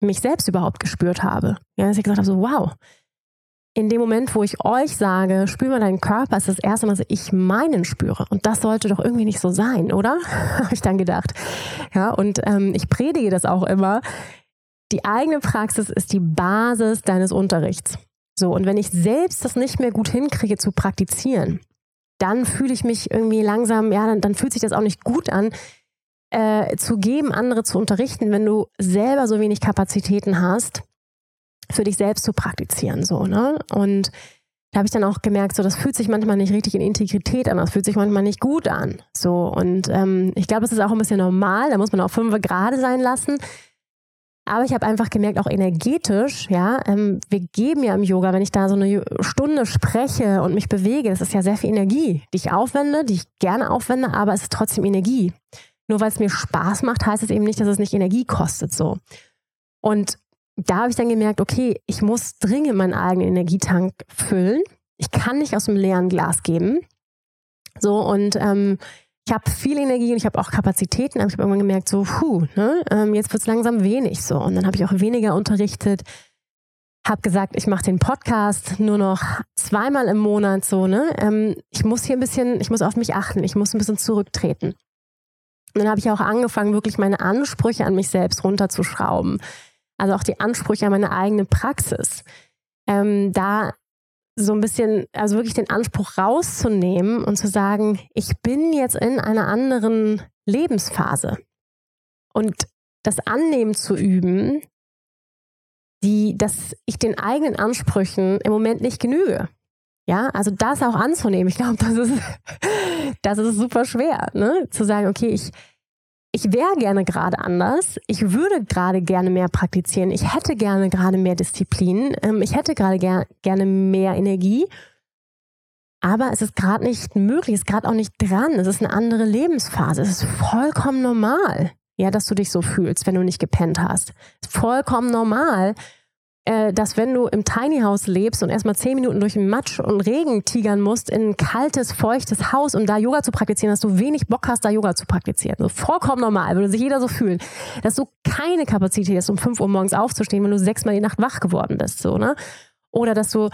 mich selbst überhaupt gespürt habe. Ja, dass ich gesagt habe, so wow, in dem Moment, wo ich euch sage, spür mal deinen Körper, ist das erste Mal, dass ich meinen spüre. Und das sollte doch irgendwie nicht so sein, oder? Habe ich dann gedacht. Ja, und ähm, ich predige das auch immer. Die eigene Praxis ist die Basis deines Unterrichts. So, und wenn ich selbst das nicht mehr gut hinkriege zu praktizieren, dann fühle ich mich irgendwie langsam, ja, dann, dann fühlt sich das auch nicht gut an, äh, zu geben, andere zu unterrichten, wenn du selber so wenig Kapazitäten hast für dich selbst zu praktizieren. So, ne? Und da habe ich dann auch gemerkt, so das fühlt sich manchmal nicht richtig in Integrität an, das fühlt sich manchmal nicht gut an. So, und ähm, ich glaube, das ist auch ein bisschen normal, da muss man auch fünf gerade sein lassen. Aber ich habe einfach gemerkt, auch energetisch, ja, ähm, wir geben ja im Yoga, wenn ich da so eine Stunde spreche und mich bewege, das ist ja sehr viel Energie, die ich aufwende, die ich gerne aufwende, aber es ist trotzdem Energie. Nur weil es mir Spaß macht, heißt es eben nicht, dass es nicht Energie kostet, so. Und da habe ich dann gemerkt, okay, ich muss dringend meinen eigenen Energietank füllen. Ich kann nicht aus dem leeren Glas geben. So, und ähm, ich habe viel Energie und ich habe auch Kapazitäten, aber ich habe irgendwann gemerkt, so, puh, ne, ähm, jetzt wird es langsam wenig so. Und dann habe ich auch weniger unterrichtet, habe gesagt, ich mache den Podcast nur noch zweimal im Monat so, ne? Ähm, ich muss hier ein bisschen, ich muss auf mich achten, ich muss ein bisschen zurücktreten. Und dann habe ich auch angefangen, wirklich meine Ansprüche an mich selbst runterzuschrauben also auch die Ansprüche an meine eigene Praxis, ähm, da so ein bisschen, also wirklich den Anspruch rauszunehmen und zu sagen, ich bin jetzt in einer anderen Lebensphase. Und das Annehmen zu üben, die, dass ich den eigenen Ansprüchen im Moment nicht genüge. Ja, also das auch anzunehmen. Ich glaube, das ist, das ist super schwer, ne? Zu sagen, okay, ich, ich wäre gerne gerade anders, ich würde gerade gerne mehr praktizieren, ich hätte gerne gerade mehr Disziplin, ähm, ich hätte gerade ger gerne mehr Energie, aber es ist gerade nicht möglich, es ist gerade auch nicht dran, es ist eine andere Lebensphase, es ist vollkommen normal, ja, dass du dich so fühlst, wenn du nicht gepennt hast. Es ist vollkommen normal, dass wenn du im Tiny House lebst und erstmal zehn Minuten durch Matsch und Regen tigern musst in ein kaltes, feuchtes Haus, um da Yoga zu praktizieren, dass du wenig Bock hast, da Yoga zu praktizieren. So vollkommen normal, würde sich jeder so fühlen. Dass du keine Kapazität hast, um fünf Uhr morgens aufzustehen, wenn du sechsmal die Nacht wach geworden bist, so, ne? Oder dass du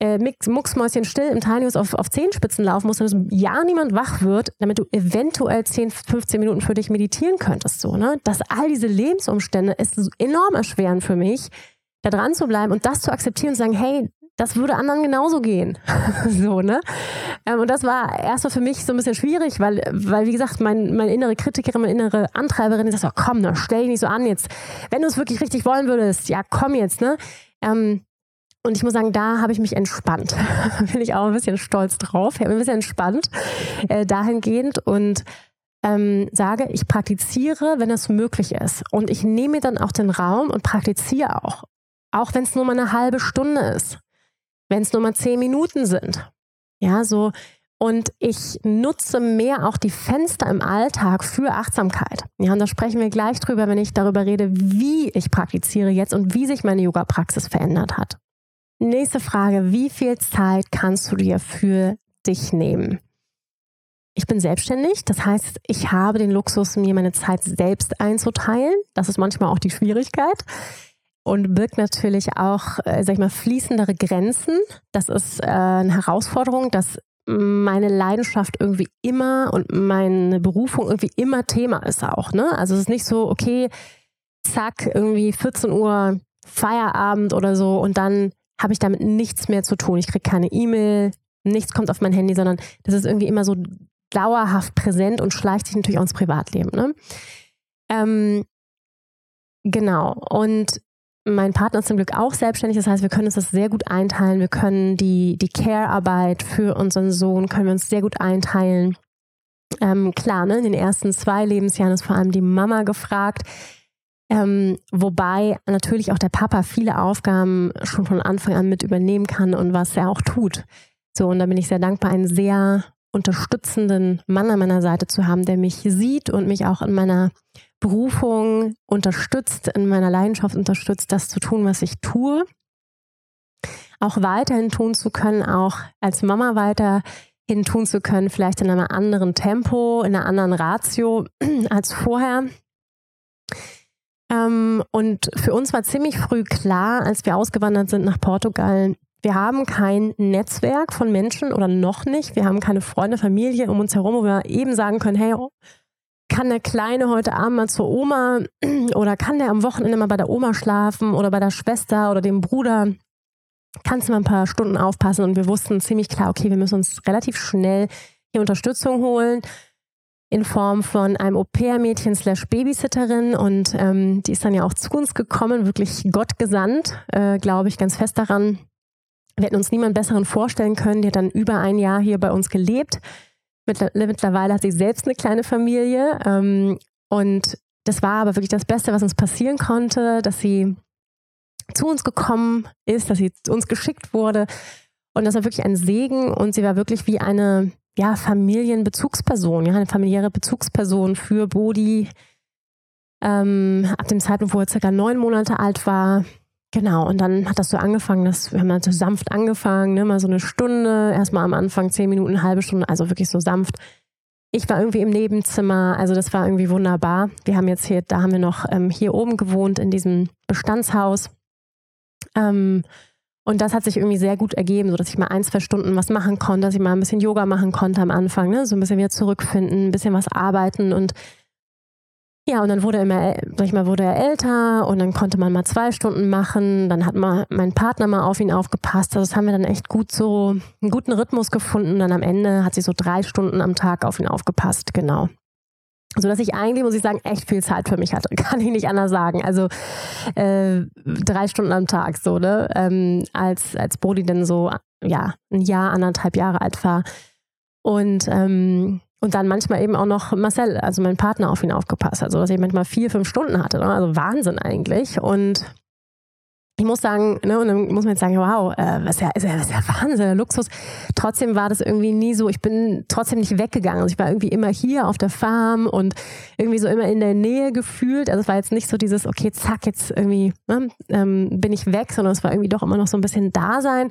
äh, mucksmäuschen still im Tiny House auf, auf Zehenspitzen laufen musst, dass ja niemand wach wird, damit du eventuell 10, 15 Minuten für dich meditieren könntest, so, ne? Dass all diese Lebensumstände es enorm erschweren für mich, da dran zu bleiben und das zu akzeptieren und zu sagen, hey, das würde anderen genauso gehen. so, ne? Ähm, und das war erstmal für mich so ein bisschen schwierig, weil, weil wie gesagt, mein, meine innere Kritikerin, meine innere Antreiberin sagt so, komm, ne, stell dich nicht so an jetzt. Wenn du es wirklich richtig wollen würdest, ja, komm jetzt, ne? Ähm, und ich muss sagen, da habe ich mich entspannt. Bin ich auch ein bisschen stolz drauf. Ich habe mich ein bisschen entspannt äh, dahingehend und ähm, sage, ich praktiziere, wenn es möglich ist. Und ich nehme mir dann auch den Raum und praktiziere auch. Auch wenn es nur mal eine halbe Stunde ist. Wenn es nur mal zehn Minuten sind. Ja, so. Und ich nutze mehr auch die Fenster im Alltag für Achtsamkeit. Ja, und da sprechen wir gleich drüber, wenn ich darüber rede, wie ich praktiziere jetzt und wie sich meine Yoga-Praxis verändert hat. nächste Frage, wie viel Zeit kannst du dir für dich nehmen? Ich bin selbstständig, das heißt, ich habe den Luxus, mir meine Zeit selbst einzuteilen. Das ist manchmal auch die Schwierigkeit und birgt natürlich auch, äh, sag ich mal, fließendere Grenzen. Das ist äh, eine Herausforderung, dass meine Leidenschaft irgendwie immer und meine Berufung irgendwie immer Thema ist auch. Ne? Also es ist nicht so, okay, zack, irgendwie 14 Uhr Feierabend oder so und dann habe ich damit nichts mehr zu tun. Ich kriege keine E-Mail, nichts kommt auf mein Handy, sondern das ist irgendwie immer so dauerhaft präsent und schleicht sich natürlich auch ins Privatleben. Ne? Ähm, genau. Und mein Partner ist zum Glück auch selbstständig, das heißt, wir können uns das sehr gut einteilen. Wir können die, die Care-Arbeit für unseren Sohn können wir uns sehr gut einteilen. Ähm, klar, ne, in den ersten zwei Lebensjahren ist vor allem die Mama gefragt. Ähm, wobei natürlich auch der Papa viele Aufgaben schon von Anfang an mit übernehmen kann und was er auch tut. So, und da bin ich sehr dankbar, einen sehr unterstützenden Mann an meiner Seite zu haben, der mich sieht und mich auch in meiner Berufung unterstützt, in meiner Leidenschaft unterstützt, das zu tun, was ich tue. Auch weiterhin tun zu können, auch als Mama weiterhin tun zu können, vielleicht in einem anderen Tempo, in einer anderen Ratio als vorher. Ähm, und für uns war ziemlich früh klar, als wir ausgewandert sind nach Portugal, wir haben kein Netzwerk von Menschen oder noch nicht. Wir haben keine Freunde, Familie um uns herum, wo wir eben sagen können, hey, kann der Kleine heute Abend mal zur Oma oder kann der am Wochenende mal bei der Oma schlafen oder bei der Schwester oder dem Bruder? Kannst du mal ein paar Stunden aufpassen? Und wir wussten ziemlich klar, okay, wir müssen uns relativ schnell hier Unterstützung holen in Form von einem Au-pair-Mädchen slash Babysitterin und ähm, die ist dann ja auch zu uns gekommen, wirklich Gott gesandt, äh, glaube ich ganz fest daran. Wir hätten uns niemand besseren vorstellen können. Die hat dann über ein Jahr hier bei uns gelebt. Mittlerweile hat sie selbst eine kleine Familie ähm, und das war aber wirklich das Beste, was uns passieren konnte, dass sie zu uns gekommen ist, dass sie zu uns geschickt wurde und das war wirklich ein Segen und sie war wirklich wie eine ja, Familienbezugsperson, ja, eine familiäre Bezugsperson für Bodhi. Ähm, ab dem Zeitpunkt, wo er circa neun Monate alt war. Genau, und dann hat das so angefangen, dass wir haben dann so sanft angefangen, ne, mal so eine Stunde, erstmal am Anfang zehn Minuten, halbe Stunde, also wirklich so sanft. Ich war irgendwie im Nebenzimmer, also das war irgendwie wunderbar. Wir haben jetzt hier, da haben wir noch ähm, hier oben gewohnt in diesem Bestandshaus. Ähm, und das hat sich irgendwie sehr gut ergeben, so dass ich mal ein, zwei Stunden was machen konnte, dass ich mal ein bisschen Yoga machen konnte am Anfang, ne? so ein bisschen wieder zurückfinden, ein bisschen was arbeiten und ja, und dann wurde er immer, sag ich mal, wurde er älter und dann konnte man mal zwei Stunden machen. Dann hat mal mein Partner mal auf ihn aufgepasst. Also das haben wir dann echt gut so einen guten Rhythmus gefunden. Dann am Ende hat sie so drei Stunden am Tag auf ihn aufgepasst, genau so dass ich eigentlich, muss ich sagen, echt viel Zeit für mich hatte. Kann ich nicht anders sagen. Also äh, drei Stunden am Tag so, ne? Ähm, als, als Brody dann so, ja, ein Jahr, anderthalb Jahre alt war. Und, ähm, und dann manchmal eben auch noch Marcel, also mein Partner, auf ihn aufgepasst hat. Dass ich manchmal vier, fünf Stunden hatte. Ne? Also Wahnsinn eigentlich. Und ich muss sagen, ne, und dann muss man jetzt sagen, wow, äh, was ja, ist ja, was ja Wahnsinn, Luxus. Trotzdem war das irgendwie nie so, ich bin trotzdem nicht weggegangen. Also ich war irgendwie immer hier auf der Farm und irgendwie so immer in der Nähe gefühlt. Also es war jetzt nicht so dieses, okay, zack, jetzt irgendwie ne, ähm, bin ich weg, sondern es war irgendwie doch immer noch so ein bisschen Dasein.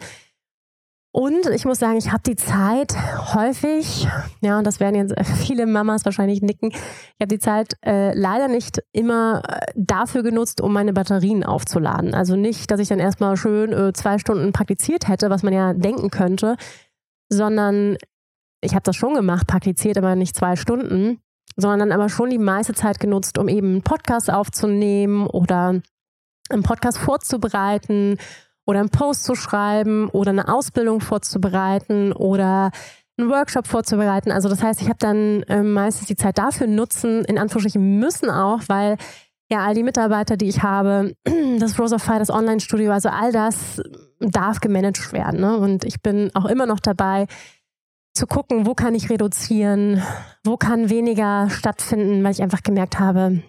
Und ich muss sagen, ich habe die Zeit häufig, ja, und das werden jetzt viele Mamas wahrscheinlich nicken, ich habe die Zeit äh, leider nicht immer äh, dafür genutzt, um meine Batterien aufzuladen. Also nicht, dass ich dann erstmal schön äh, zwei Stunden praktiziert hätte, was man ja denken könnte, sondern ich habe das schon gemacht, praktiziert, aber nicht zwei Stunden, sondern dann aber schon die meiste Zeit genutzt, um eben einen Podcast aufzunehmen oder einen Podcast vorzubereiten oder einen Post zu schreiben oder eine Ausbildung vorzubereiten oder einen Workshop vorzubereiten. Also das heißt, ich habe dann äh, meistens die Zeit dafür nutzen, in Anführungsstrichen müssen auch, weil ja all die Mitarbeiter, die ich habe, das Rose of Fire, das Online-Studio, also all das darf gemanagt werden. Ne? Und ich bin auch immer noch dabei, zu gucken, wo kann ich reduzieren, wo kann weniger stattfinden, weil ich einfach gemerkt habe,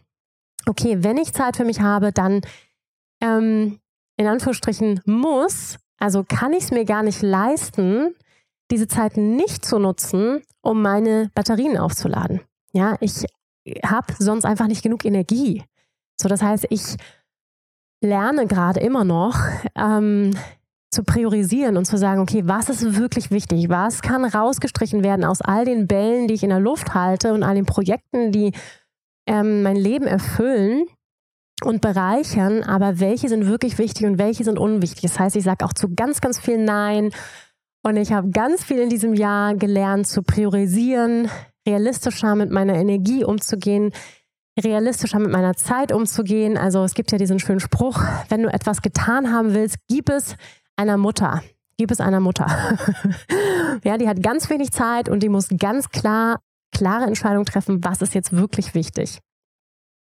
okay, wenn ich Zeit für mich habe, dann ähm, in Anführungsstrichen muss, also kann ich es mir gar nicht leisten, diese Zeit nicht zu nutzen, um meine Batterien aufzuladen. Ja, ich habe sonst einfach nicht genug Energie. So, das heißt, ich lerne gerade immer noch ähm, zu priorisieren und zu sagen, okay, was ist wirklich wichtig? Was kann rausgestrichen werden aus all den Bällen, die ich in der Luft halte und all den Projekten, die ähm, mein Leben erfüllen und bereichern, aber welche sind wirklich wichtig und welche sind unwichtig? Das heißt, ich sage auch zu ganz, ganz viel Nein und ich habe ganz viel in diesem Jahr gelernt zu priorisieren, realistischer mit meiner Energie umzugehen, realistischer mit meiner Zeit umzugehen. Also es gibt ja diesen schönen Spruch, wenn du etwas getan haben willst, gib es einer Mutter. Gib es einer Mutter. ja, die hat ganz wenig Zeit und die muss ganz klar, klare Entscheidungen treffen, was ist jetzt wirklich wichtig.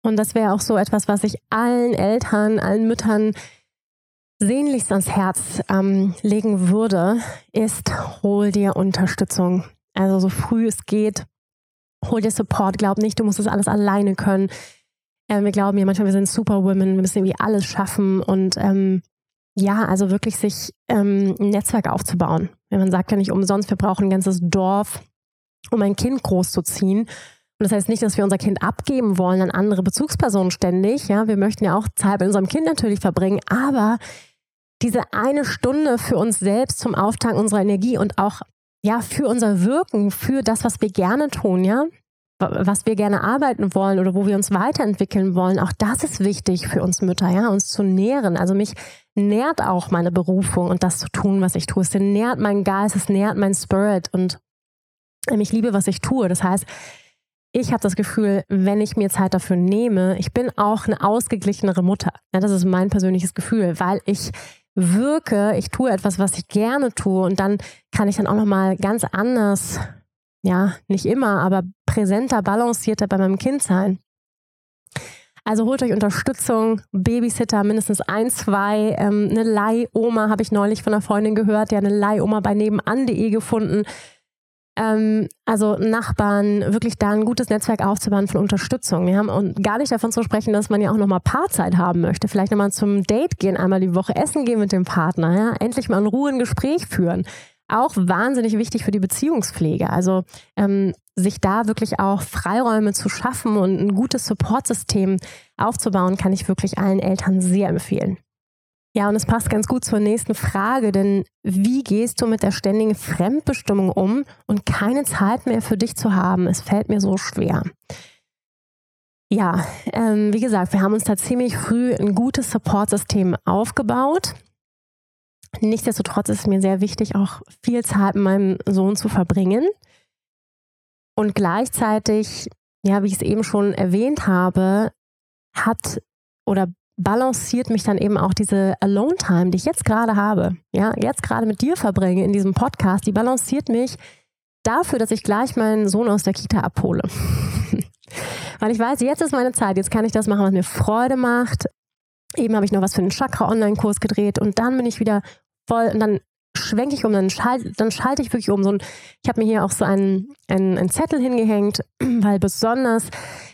Und das wäre auch so etwas, was ich allen Eltern, allen Müttern sehnlichst ans Herz ähm, legen würde, ist, hol dir Unterstützung. Also so früh es geht, hol dir Support. Glaub nicht, du musst das alles alleine können. Ähm, wir glauben ja manchmal, wir sind Superwomen, wir müssen irgendwie alles schaffen und ähm, ja, also wirklich sich ähm, ein Netzwerk aufzubauen. Man sagt ja nicht umsonst, wir brauchen ein ganzes Dorf, um ein Kind großzuziehen. Das heißt nicht, dass wir unser Kind abgeben wollen an andere Bezugspersonen ständig. Ja, wir möchten ja auch Zeit mit unserem Kind natürlich verbringen, aber diese eine Stunde für uns selbst zum Auftanken unserer Energie und auch ja für unser Wirken, für das, was wir gerne tun, ja, was wir gerne arbeiten wollen oder wo wir uns weiterentwickeln wollen, auch das ist wichtig für uns Mütter, ja, uns zu nähren. Also mich nährt auch meine Berufung und das zu tun, was ich tue. Es nährt meinen Geist, es nährt meinen Spirit und ich liebe, was ich tue. Das heißt, ich habe das Gefühl, wenn ich mir Zeit dafür nehme, ich bin auch eine ausgeglichenere Mutter. Ja, das ist mein persönliches Gefühl, weil ich wirke, ich tue etwas, was ich gerne tue und dann kann ich dann auch noch mal ganz anders, ja, nicht immer, aber präsenter, balancierter bei meinem Kind sein. Also holt euch Unterstützung, Babysitter, mindestens ein, zwei. Ähm, eine Leihoma habe ich neulich von einer Freundin gehört, die eine Leihoma bei nebenan.de gefunden. Ähm, also Nachbarn, wirklich da ein gutes Netzwerk aufzubauen von Unterstützung. Wir haben und gar nicht davon zu sprechen, dass man ja auch nochmal Paarzeit haben möchte. Vielleicht nochmal zum Date gehen, einmal die Woche essen gehen mit dem Partner, ja? endlich mal in Ruhe ein Gespräch führen. Auch wahnsinnig wichtig für die Beziehungspflege. Also ähm, sich da wirklich auch Freiräume zu schaffen und ein gutes Supportsystem aufzubauen, kann ich wirklich allen Eltern sehr empfehlen. Ja, und es passt ganz gut zur nächsten Frage, denn wie gehst du mit der ständigen Fremdbestimmung um und keine Zeit mehr für dich zu haben? Es fällt mir so schwer. Ja, ähm, wie gesagt, wir haben uns da ziemlich früh ein gutes Supportsystem aufgebaut. Nichtsdestotrotz ist es mir sehr wichtig, auch viel Zeit mit meinem Sohn zu verbringen. Und gleichzeitig, ja, wie ich es eben schon erwähnt habe, hat oder balanciert mich dann eben auch diese Alone-Time, die ich jetzt gerade habe, ja, jetzt gerade mit dir verbringe in diesem Podcast, die balanciert mich dafür, dass ich gleich meinen Sohn aus der Kita abhole. Weil ich weiß, jetzt ist meine Zeit, jetzt kann ich das machen, was mir Freude macht. Eben habe ich noch was für einen Chakra-Online-Kurs gedreht und dann bin ich wieder voll und dann schwenke ich um, dann, schalt, dann schalte ich wirklich um. So ein, ich habe mir hier auch so einen, einen, einen Zettel hingehängt, weil besonders,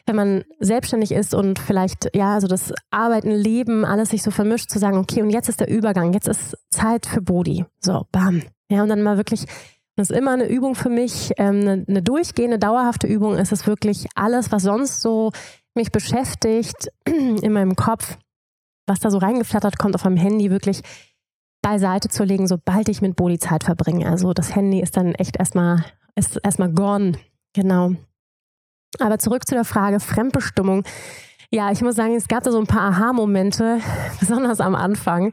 wenn man selbstständig ist und vielleicht, ja, also das Arbeiten, Leben, alles sich so vermischt, zu sagen, okay, und jetzt ist der Übergang, jetzt ist Zeit für Body. So, bam. Ja, und dann mal wirklich, das ist immer eine Übung für mich, ähm, eine, eine durchgehende, dauerhafte Übung ist es wirklich alles, was sonst so mich beschäftigt in meinem Kopf, was da so reingeflattert kommt auf meinem Handy, wirklich beiseite zu legen, sobald ich mit Bodi Zeit verbringe. Also das Handy ist dann echt erstmal, ist erstmal gone. Genau. Aber zurück zu der Frage Fremdbestimmung. Ja, ich muss sagen, es gab da so ein paar Aha-Momente, besonders am Anfang.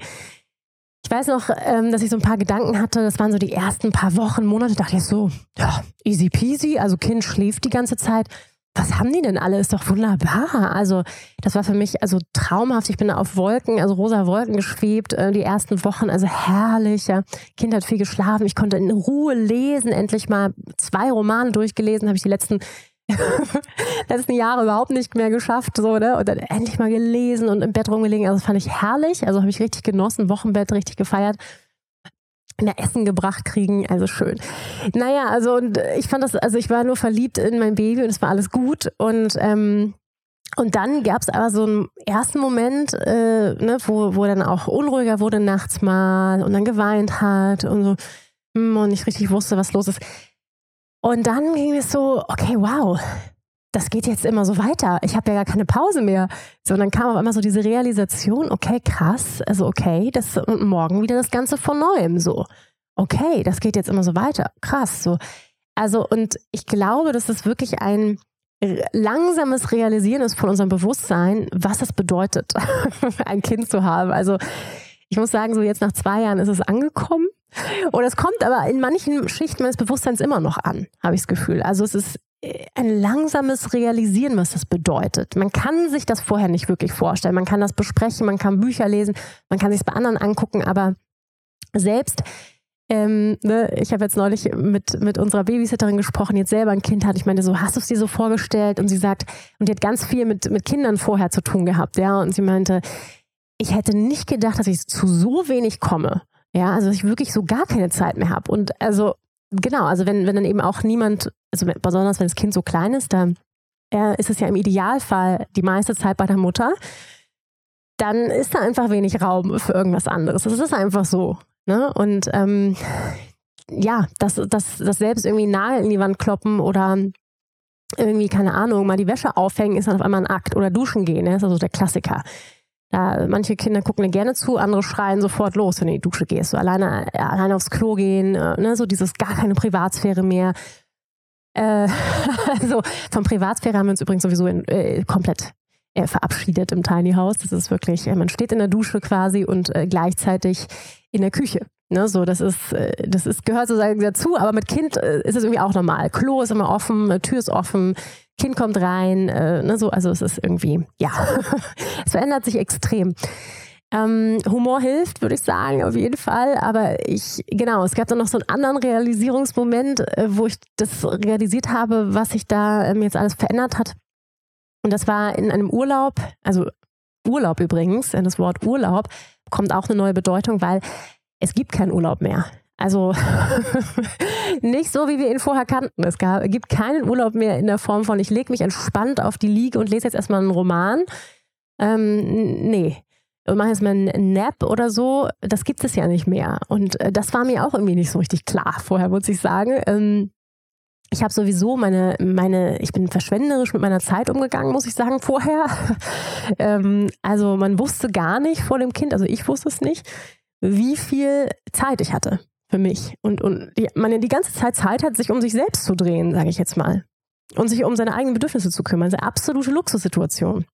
Ich weiß noch, ähm, dass ich so ein paar Gedanken hatte. Das waren so die ersten paar Wochen, Monate. Da dachte ich so, ja, easy peasy. Also Kind schläft die ganze Zeit was haben die denn alle? Ist doch wunderbar. Also, das war für mich also traumhaft. Ich bin auf Wolken, also rosa Wolken geschwebt, äh, die ersten Wochen, also herrlich. Ja. Kind hat viel geschlafen. Ich konnte in Ruhe lesen, endlich mal zwei Romane durchgelesen, habe ich die letzten letzten Jahre überhaupt nicht mehr geschafft, so, ne? Und dann endlich mal gelesen und im Bett rumgelegen. Also, das fand ich herrlich. Also, habe ich richtig genossen, Wochenbett richtig gefeiert mehr Essen gebracht kriegen, also schön. Naja, also und ich fand das, also ich war nur verliebt in mein Baby und es war alles gut und ähm, und dann gab es aber so einen ersten Moment, äh, ne, wo, wo dann auch unruhiger wurde nachts mal und dann geweint hat und so hm, und nicht richtig wusste, was los ist. Und dann ging es so, okay, wow, das geht jetzt immer so weiter. Ich habe ja gar keine Pause mehr. So, und dann kam auf einmal so diese Realisation, okay, krass, also okay, das und morgen wieder das Ganze von neuem so. Okay, das geht jetzt immer so weiter. Krass, so. Also, und ich glaube, dass es wirklich ein langsames Realisieren ist von unserem Bewusstsein, was es bedeutet, ein Kind zu haben. Also, ich muss sagen, so jetzt nach zwei Jahren ist es angekommen. Und es kommt aber in manchen Schichten meines Bewusstseins immer noch an, habe ich das Gefühl. Also es ist ein langsames Realisieren, was das bedeutet. Man kann sich das vorher nicht wirklich vorstellen. Man kann das besprechen, man kann Bücher lesen, man kann sich bei anderen angucken, aber selbst ähm, ne, ich habe jetzt neulich mit, mit unserer Babysitterin gesprochen, die jetzt selber ein Kind hat. Ich meine, so, hast du es dir so vorgestellt? Und sie sagt, und die hat ganz viel mit, mit Kindern vorher zu tun gehabt, ja. Und sie meinte, ich hätte nicht gedacht, dass ich zu so wenig komme. Ja, also ich wirklich so gar keine Zeit mehr habe. Und also genau, also wenn, wenn dann eben auch niemand, also besonders wenn das Kind so klein ist, dann äh, ist es ja im Idealfall die meiste Zeit bei der Mutter, dann ist da einfach wenig Raum für irgendwas anderes. Das ist einfach so. Ne? Und ähm, ja, das, das, das selbst irgendwie Nagel in die Wand kloppen oder irgendwie, keine Ahnung, mal die Wäsche aufhängen, ist dann auf einmal ein Akt. Oder duschen gehen, ne? ist also der Klassiker. Da, manche Kinder gucken dir gerne zu, andere schreien sofort los, wenn du in die Dusche gehst. So alleine, äh, alleine aufs Klo gehen, äh, ne? so dieses gar keine Privatsphäre mehr. Äh, also von Privatsphäre haben wir uns übrigens sowieso in, äh, komplett äh, verabschiedet im Tiny House. Das ist wirklich, äh, man steht in der Dusche quasi und gleichzeitig in der Küche. Ne, so, das ist, das ist, gehört sozusagen dazu, aber mit Kind ist es irgendwie auch normal. Klo ist immer offen, Tür ist offen, Kind kommt rein, äh, ne, so, also es ist irgendwie, ja, es verändert sich extrem. Ähm, Humor hilft, würde ich sagen, auf jeden Fall. Aber ich, genau, es gab dann noch so einen anderen Realisierungsmoment, äh, wo ich das realisiert habe, was sich da ähm, jetzt alles verändert hat. Und das war in einem Urlaub, also Urlaub übrigens, das Wort Urlaub kommt auch eine neue Bedeutung, weil es gibt keinen Urlaub mehr. Also nicht so, wie wir ihn vorher kannten. Es gab, gibt keinen Urlaub mehr in der Form von, ich lege mich entspannt auf die Liege und lese jetzt erstmal einen Roman. Ähm, nee. Und mache jetzt mal einen Nap oder so. Das gibt es ja nicht mehr. Und äh, das war mir auch irgendwie nicht so richtig klar vorher, muss ich sagen. Ähm, ich habe sowieso meine, meine, ich bin verschwenderisch mit meiner Zeit umgegangen, muss ich sagen, vorher. ähm, also man wusste gar nicht vor dem Kind, also ich wusste es nicht, wie viel Zeit ich hatte für mich. Und, und die, man ja die ganze Zeit Zeit hat, sich um sich selbst zu drehen, sage ich jetzt mal. Und sich um seine eigenen Bedürfnisse zu kümmern. Das ist eine absolute Luxussituation.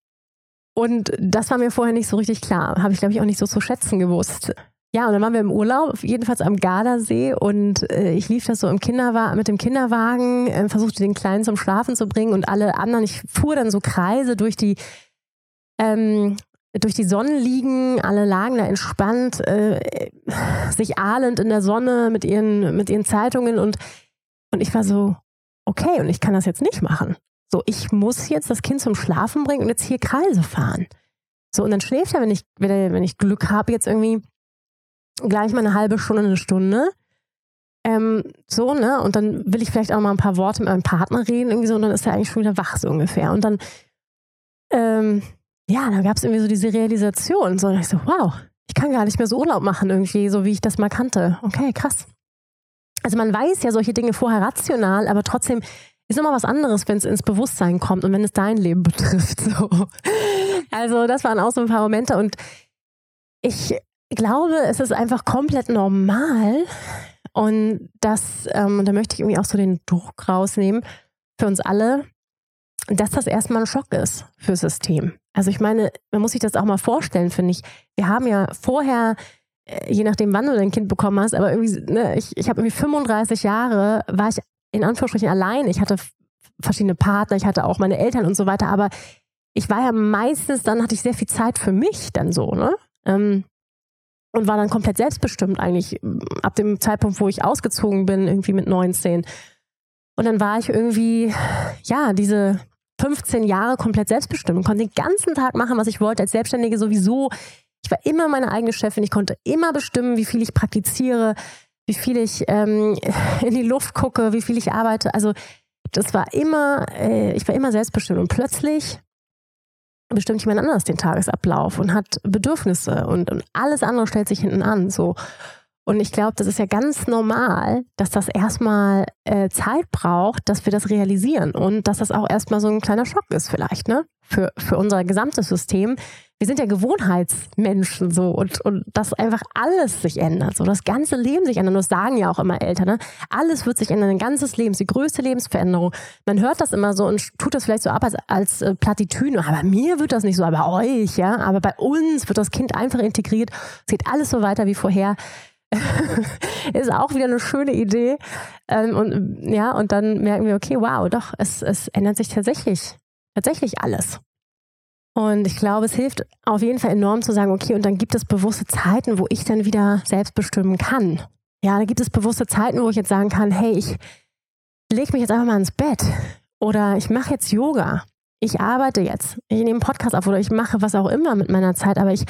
Und das war mir vorher nicht so richtig klar. Habe ich, glaube ich, auch nicht so zu schätzen gewusst. Ja, und dann waren wir im Urlaub, jedenfalls am Gardasee und äh, ich lief das so im Kinderwagen, mit dem Kinderwagen, äh, versuchte den Kleinen zum Schlafen zu bringen und alle anderen, ich fuhr dann so Kreise durch die ähm, durch die Sonne liegen, alle lagen da entspannt, äh, sich ahlend in der Sonne mit ihren, mit ihren Zeitungen und, und ich war so, okay, und ich kann das jetzt nicht machen. So, ich muss jetzt das Kind zum Schlafen bringen und jetzt hier Kreise fahren. So, und dann schläft er, wenn ich, wenn ich Glück habe, jetzt irgendwie gleich mal eine halbe Stunde, eine Stunde. Ähm, so, ne? Und dann will ich vielleicht auch mal ein paar Worte mit meinem Partner reden, irgendwie so, und dann ist er eigentlich schon wieder wach, so ungefähr. Und dann, ähm, ja, da gab es irgendwie so diese Realisation. So, und ich so, wow, ich kann gar nicht mehr so Urlaub machen, irgendwie, so wie ich das mal kannte. Okay, krass. Also man weiß ja solche Dinge vorher rational, aber trotzdem ist immer was anderes, wenn es ins Bewusstsein kommt und wenn es dein Leben betrifft. So. Also das waren auch so ein paar Momente und ich glaube, es ist einfach komplett normal und das, ähm, da möchte ich irgendwie auch so den Druck rausnehmen für uns alle, dass das erstmal ein Schock ist fürs System. Also ich meine, man muss sich das auch mal vorstellen, finde ich. Wir haben ja vorher, äh, je nachdem, wann du dein Kind bekommen hast, aber irgendwie, ne, ich, ich habe irgendwie 35 Jahre, war ich in Anführungsstrichen allein. Ich hatte verschiedene Partner, ich hatte auch meine Eltern und so weiter, aber ich war ja meistens, dann hatte ich sehr viel Zeit für mich dann so, ne? Ähm, und war dann komplett selbstbestimmt eigentlich ab dem Zeitpunkt, wo ich ausgezogen bin, irgendwie mit 19. Und dann war ich irgendwie, ja, diese 15 Jahre komplett selbstbestimmt konnte den ganzen Tag machen, was ich wollte. Als Selbstständige sowieso. Ich war immer meine eigene Chefin. Ich konnte immer bestimmen, wie viel ich praktiziere, wie viel ich ähm, in die Luft gucke, wie viel ich arbeite. Also das war immer, äh, ich war immer selbstbestimmt. Und plötzlich bestimmt jemand anders den Tagesablauf und hat Bedürfnisse und, und alles andere stellt sich hinten an. So. Und ich glaube, das ist ja ganz normal, dass das erstmal äh, Zeit braucht, dass wir das realisieren und dass das auch erstmal so ein kleiner Schock ist vielleicht, ne? Für, für unser gesamtes System. Wir sind ja Gewohnheitsmenschen so und, und dass einfach alles sich ändert, so das ganze Leben sich ändert. Das sagen ja auch immer Eltern, ne? Alles wird sich ändern, ein ganzes Leben, die größte Lebensveränderung. Man hört das immer so und tut das vielleicht so ab als, als äh, Plattitüde. Aber mir wird das nicht so, aber euch, ja. Aber bei uns wird das Kind einfach integriert. Es geht alles so weiter wie vorher. ist auch wieder eine schöne Idee. Ähm, und ja, und dann merken wir, okay, wow, doch, es, es ändert sich tatsächlich, tatsächlich alles. Und ich glaube, es hilft auf jeden Fall enorm zu sagen, okay, und dann gibt es bewusste Zeiten, wo ich dann wieder selbst bestimmen kann. Ja, da gibt es bewusste Zeiten, wo ich jetzt sagen kann, hey, ich lege mich jetzt einfach mal ins Bett oder ich mache jetzt Yoga. Ich arbeite jetzt, ich nehme einen Podcast auf oder ich mache was auch immer mit meiner Zeit, aber ich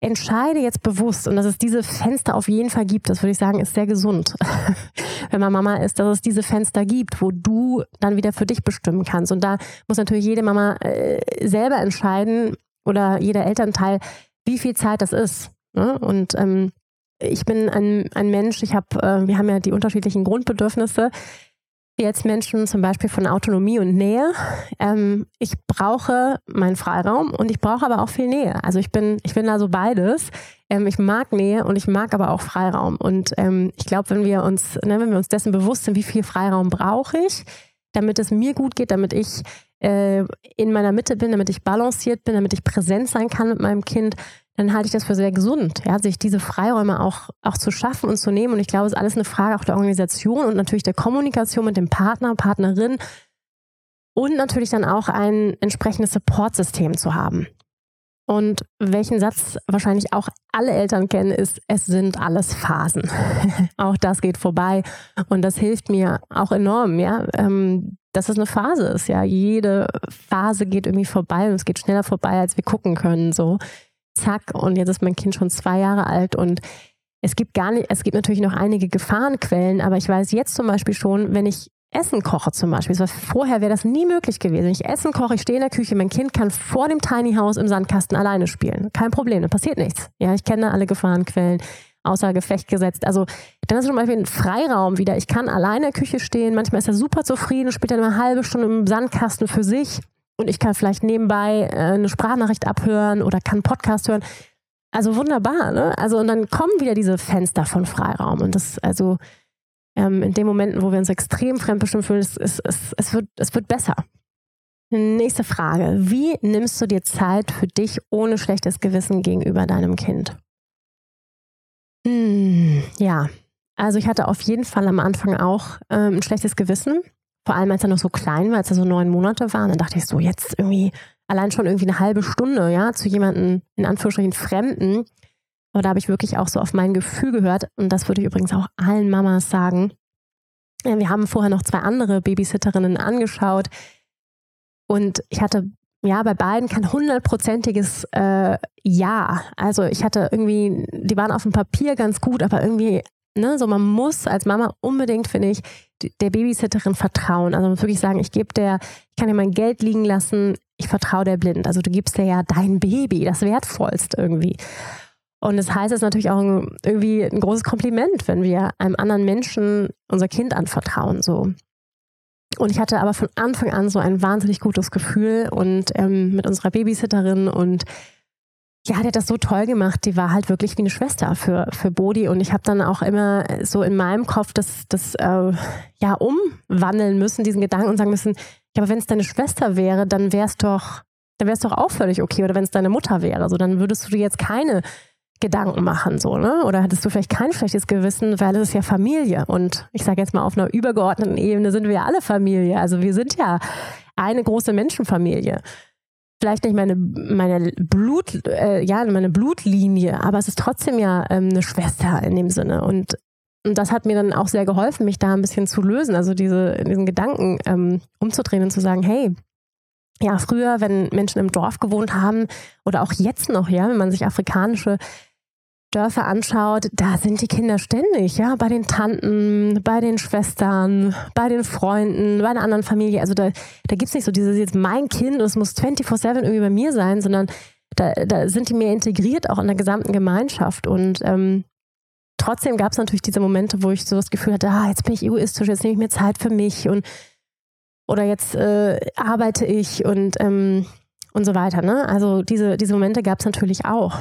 entscheide jetzt bewusst und dass es diese Fenster auf jeden Fall gibt, das würde ich sagen, ist sehr gesund, wenn man Mama ist, dass es diese Fenster gibt, wo du dann wieder für dich bestimmen kannst. Und da muss natürlich jede Mama äh, selber entscheiden oder jeder Elternteil, wie viel Zeit das ist. Ne? Und ähm, ich bin ein, ein Mensch, ich habe, äh, wir haben ja die unterschiedlichen Grundbedürfnisse jetzt Menschen zum Beispiel von Autonomie und Nähe. Ähm, ich brauche meinen Freiraum und ich brauche aber auch viel Nähe. Also ich bin, ich bin da so beides. Ähm, ich mag Nähe und ich mag aber auch Freiraum. Und ähm, ich glaube, wenn wir uns, ne, wenn wir uns dessen bewusst sind, wie viel Freiraum brauche ich, damit es mir gut geht, damit ich äh, in meiner Mitte bin, damit ich balanciert bin, damit ich präsent sein kann mit meinem Kind, dann halte ich das für sehr gesund, ja, sich diese Freiräume auch, auch zu schaffen und zu nehmen. Und ich glaube, es ist alles eine Frage auch der Organisation und natürlich der Kommunikation mit dem Partner, Partnerin und natürlich dann auch ein entsprechendes Supportsystem zu haben. Und welchen Satz wahrscheinlich auch alle Eltern kennen, ist, es sind alles Phasen. auch das geht vorbei. Und das hilft mir auch enorm, ja, ähm, dass es eine Phase ist, ja. Jede Phase geht irgendwie vorbei und es geht schneller vorbei, als wir gucken können, so zack, und jetzt ist mein Kind schon zwei Jahre alt und es gibt gar nicht, es gibt natürlich noch einige Gefahrenquellen, aber ich weiß jetzt zum Beispiel schon, wenn ich Essen koche zum Beispiel, vorher wäre das nie möglich gewesen. Wenn ich Essen koche, ich stehe in der Küche, mein Kind kann vor dem Tiny House im Sandkasten alleine spielen. Kein Problem, da passiert nichts. Ja, ich kenne alle Gefahrenquellen außer Gefecht gesetzt. Also dann ist zum Beispiel ein Freiraum wieder. Ich kann alleine in der Küche stehen, manchmal ist er super zufrieden, spielt dann eine halbe Stunde im Sandkasten für sich und ich kann vielleicht nebenbei äh, eine Sprachnachricht abhören oder kann einen Podcast hören. Also wunderbar, ne? Also und dann kommen wieder diese Fenster von Freiraum und das also ähm, in den Momenten, wo wir uns extrem fremdbestimmt fühlen, es, es, es, es, wird, es wird besser. Nächste Frage. Wie nimmst du dir Zeit für dich ohne schlechtes Gewissen gegenüber deinem Kind? Hm, ja, also ich hatte auf jeden Fall am Anfang auch ähm, ein schlechtes Gewissen. Vor allem, als er noch so klein war, als er so neun Monate war. Und dann dachte ich so, jetzt irgendwie allein schon irgendwie eine halbe Stunde, ja, zu jemandem, in Anführungsstrichen Fremden. Aber da habe ich wirklich auch so auf mein Gefühl gehört. Und das würde ich übrigens auch allen Mamas sagen. Wir haben vorher noch zwei andere Babysitterinnen angeschaut. Und ich hatte ja bei beiden kein hundertprozentiges äh, Ja. Also ich hatte irgendwie, die waren auf dem Papier ganz gut, aber irgendwie Ne, so man muss als Mama unbedingt, finde ich, der Babysitterin vertrauen. Also man muss wirklich sagen, ich gebe der, ich kann dir mein Geld liegen lassen, ich vertraue der blind. Also du gibst dir ja dein Baby, das wertvollste irgendwie. Und das heißt, es ist natürlich auch irgendwie ein großes Kompliment, wenn wir einem anderen Menschen unser Kind anvertrauen. So. Und ich hatte aber von Anfang an so ein wahnsinnig gutes Gefühl und ähm, mit unserer Babysitterin und ja, die hat das so toll gemacht. Die war halt wirklich wie eine Schwester für, für Bodhi. Und ich habe dann auch immer so in meinem Kopf das, das äh, ja umwandeln müssen, diesen Gedanken und sagen müssen, ja, aber wenn es deine Schwester wäre, dann wäre es doch, dann wäre es doch auch völlig okay. Oder wenn es deine Mutter wäre, so dann würdest du dir jetzt keine Gedanken machen, so, ne? Oder hattest du vielleicht kein schlechtes Gewissen, weil es ist ja Familie. Und ich sage jetzt mal, auf einer übergeordneten Ebene sind wir ja alle Familie. Also wir sind ja eine große Menschenfamilie vielleicht nicht meine, meine Blut, äh, ja, meine Blutlinie, aber es ist trotzdem ja ähm, eine Schwester in dem Sinne. Und, und das hat mir dann auch sehr geholfen, mich da ein bisschen zu lösen, also diese, diesen Gedanken ähm, umzudrehen und zu sagen, hey, ja, früher, wenn Menschen im Dorf gewohnt haben oder auch jetzt noch, ja, wenn man sich afrikanische Dörfer anschaut, da sind die Kinder ständig, ja, bei den Tanten, bei den Schwestern, bei den Freunden, bei einer anderen Familie. Also da, da gibt es nicht so dieses jetzt mein Kind, es muss 24-7 irgendwie bei mir sein, sondern da, da sind die mehr integriert auch in der gesamten Gemeinschaft. Und ähm, trotzdem gab es natürlich diese Momente, wo ich so das Gefühl hatte, ah, jetzt bin ich egoistisch, jetzt nehme ich mir Zeit für mich und oder jetzt äh, arbeite ich und, ähm, und so weiter. Ne? Also diese, diese Momente gab es natürlich auch.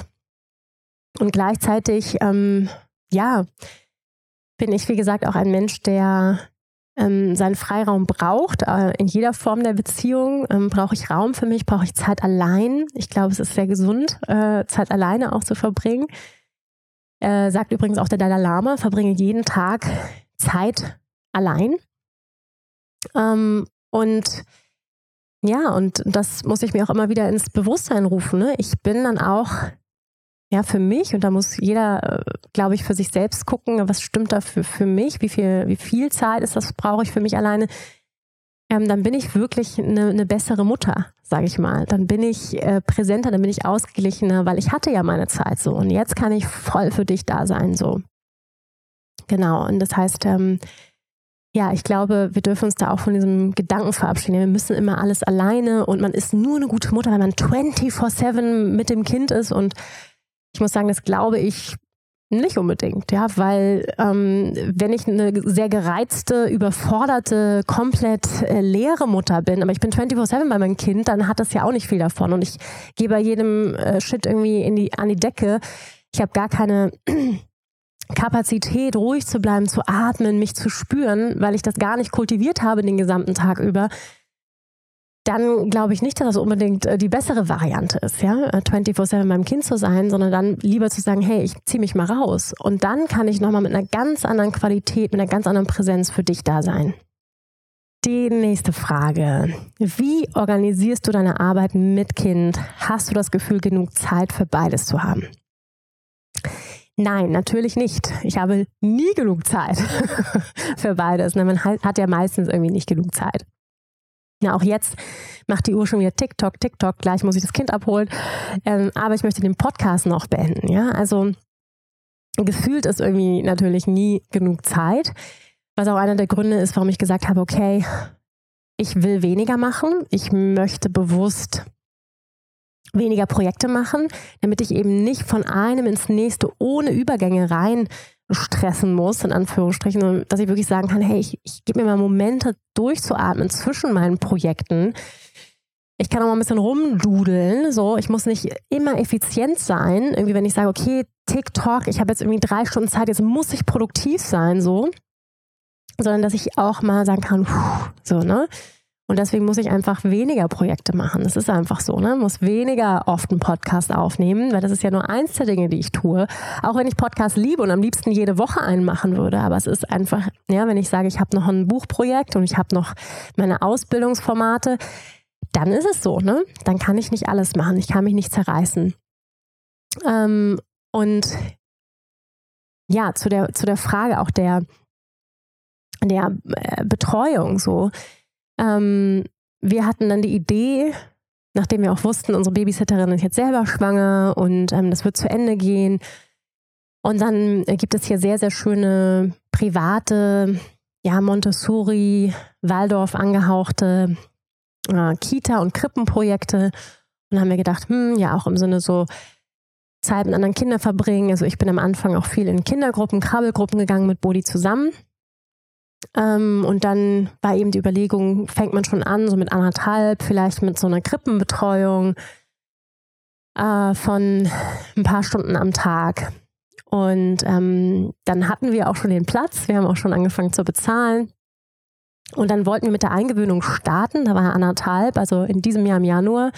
Und gleichzeitig, ähm, ja, bin ich, wie gesagt, auch ein Mensch, der ähm, seinen Freiraum braucht. Äh, in jeder Form der Beziehung ähm, brauche ich Raum für mich, brauche ich Zeit allein. Ich glaube, es ist sehr gesund, äh, Zeit alleine auch zu verbringen. Äh, sagt übrigens auch der Dalai Lama, verbringe jeden Tag Zeit allein. Ähm, und ja, und das muss ich mir auch immer wieder ins Bewusstsein rufen. Ne? Ich bin dann auch ja, für mich, und da muss jeder, äh, glaube ich, für sich selbst gucken, was stimmt da für, für mich, wie viel, wie viel Zeit ist das, brauche ich für mich alleine, ähm, dann bin ich wirklich eine, eine bessere Mutter, sage ich mal. Dann bin ich äh, präsenter, dann bin ich ausgeglichener, weil ich hatte ja meine Zeit so und jetzt kann ich voll für dich da sein so. Genau, und das heißt, ähm, ja, ich glaube, wir dürfen uns da auch von diesem Gedanken verabschieden. Wir müssen immer alles alleine und man ist nur eine gute Mutter, wenn man 24-7 mit dem Kind ist und ich muss sagen, das glaube ich nicht unbedingt, ja, weil ähm, wenn ich eine sehr gereizte, überforderte, komplett äh, leere Mutter bin, aber ich bin 24-7 bei meinem Kind, dann hat das ja auch nicht viel davon und ich gehe bei jedem äh, Shit irgendwie in die, an die Decke. Ich habe gar keine Kapazität, ruhig zu bleiben, zu atmen, mich zu spüren, weil ich das gar nicht kultiviert habe den gesamten Tag über dann glaube ich nicht, dass das unbedingt äh, die bessere Variante ist, ja, 24-7 äh, beim Kind zu sein, sondern dann lieber zu sagen, hey, ich ziehe mich mal raus. Und dann kann ich nochmal mit einer ganz anderen Qualität, mit einer ganz anderen Präsenz für dich da sein. Die nächste Frage. Wie organisierst du deine Arbeit mit Kind? Hast du das Gefühl, genug Zeit für beides zu haben? Nein, natürlich nicht. Ich habe nie genug Zeit für beides. Ne, man hat ja meistens irgendwie nicht genug Zeit. Ja, auch jetzt macht die Uhr schon wieder TikTok, TikTok. Gleich muss ich das Kind abholen. Ähm, aber ich möchte den Podcast noch beenden. Ja, also gefühlt ist irgendwie natürlich nie genug Zeit. Was auch einer der Gründe ist, warum ich gesagt habe, okay, ich will weniger machen. Ich möchte bewusst weniger Projekte machen, damit ich eben nicht von einem ins nächste ohne Übergänge rein stressen muss, in Anführungsstrichen, dass ich wirklich sagen kann, hey, ich, ich gebe mir mal Momente durchzuatmen zwischen meinen Projekten. Ich kann auch mal ein bisschen rumdudeln, so. Ich muss nicht immer effizient sein. Irgendwie, wenn ich sage, okay, TikTok, ich habe jetzt irgendwie drei Stunden Zeit, jetzt muss ich produktiv sein, so. Sondern, dass ich auch mal sagen kann, so, ne? Und deswegen muss ich einfach weniger Projekte machen. Das ist einfach so, ne? Muss weniger oft einen Podcast aufnehmen, weil das ist ja nur eins der Dinge, die ich tue. Auch wenn ich Podcast liebe und am liebsten jede Woche einen machen würde. Aber es ist einfach, ja, wenn ich sage, ich habe noch ein Buchprojekt und ich habe noch meine Ausbildungsformate, dann ist es so, ne? Dann kann ich nicht alles machen. Ich kann mich nicht zerreißen. Ähm, und ja, zu der, zu der Frage auch der, der äh, Betreuung so ähm, wir hatten dann die Idee, nachdem wir auch wussten, unsere Babysitterin ist jetzt selber schwanger und ähm, das wird zu Ende gehen. Und dann gibt es hier sehr, sehr schöne private, ja, Montessori, Waldorf angehauchte äh, Kita- und Krippenprojekte. Und dann haben wir gedacht, hm, ja, auch im Sinne so Zeit mit anderen Kindern verbringen. Also ich bin am Anfang auch viel in Kindergruppen, Krabbelgruppen gegangen mit Bodi zusammen. Ähm, und dann war eben die Überlegung, fängt man schon an, so mit anderthalb, vielleicht mit so einer Krippenbetreuung äh, von ein paar Stunden am Tag. Und ähm, dann hatten wir auch schon den Platz, wir haben auch schon angefangen zu bezahlen. Und dann wollten wir mit der Eingewöhnung starten, da war anderthalb, also in diesem Jahr im Januar.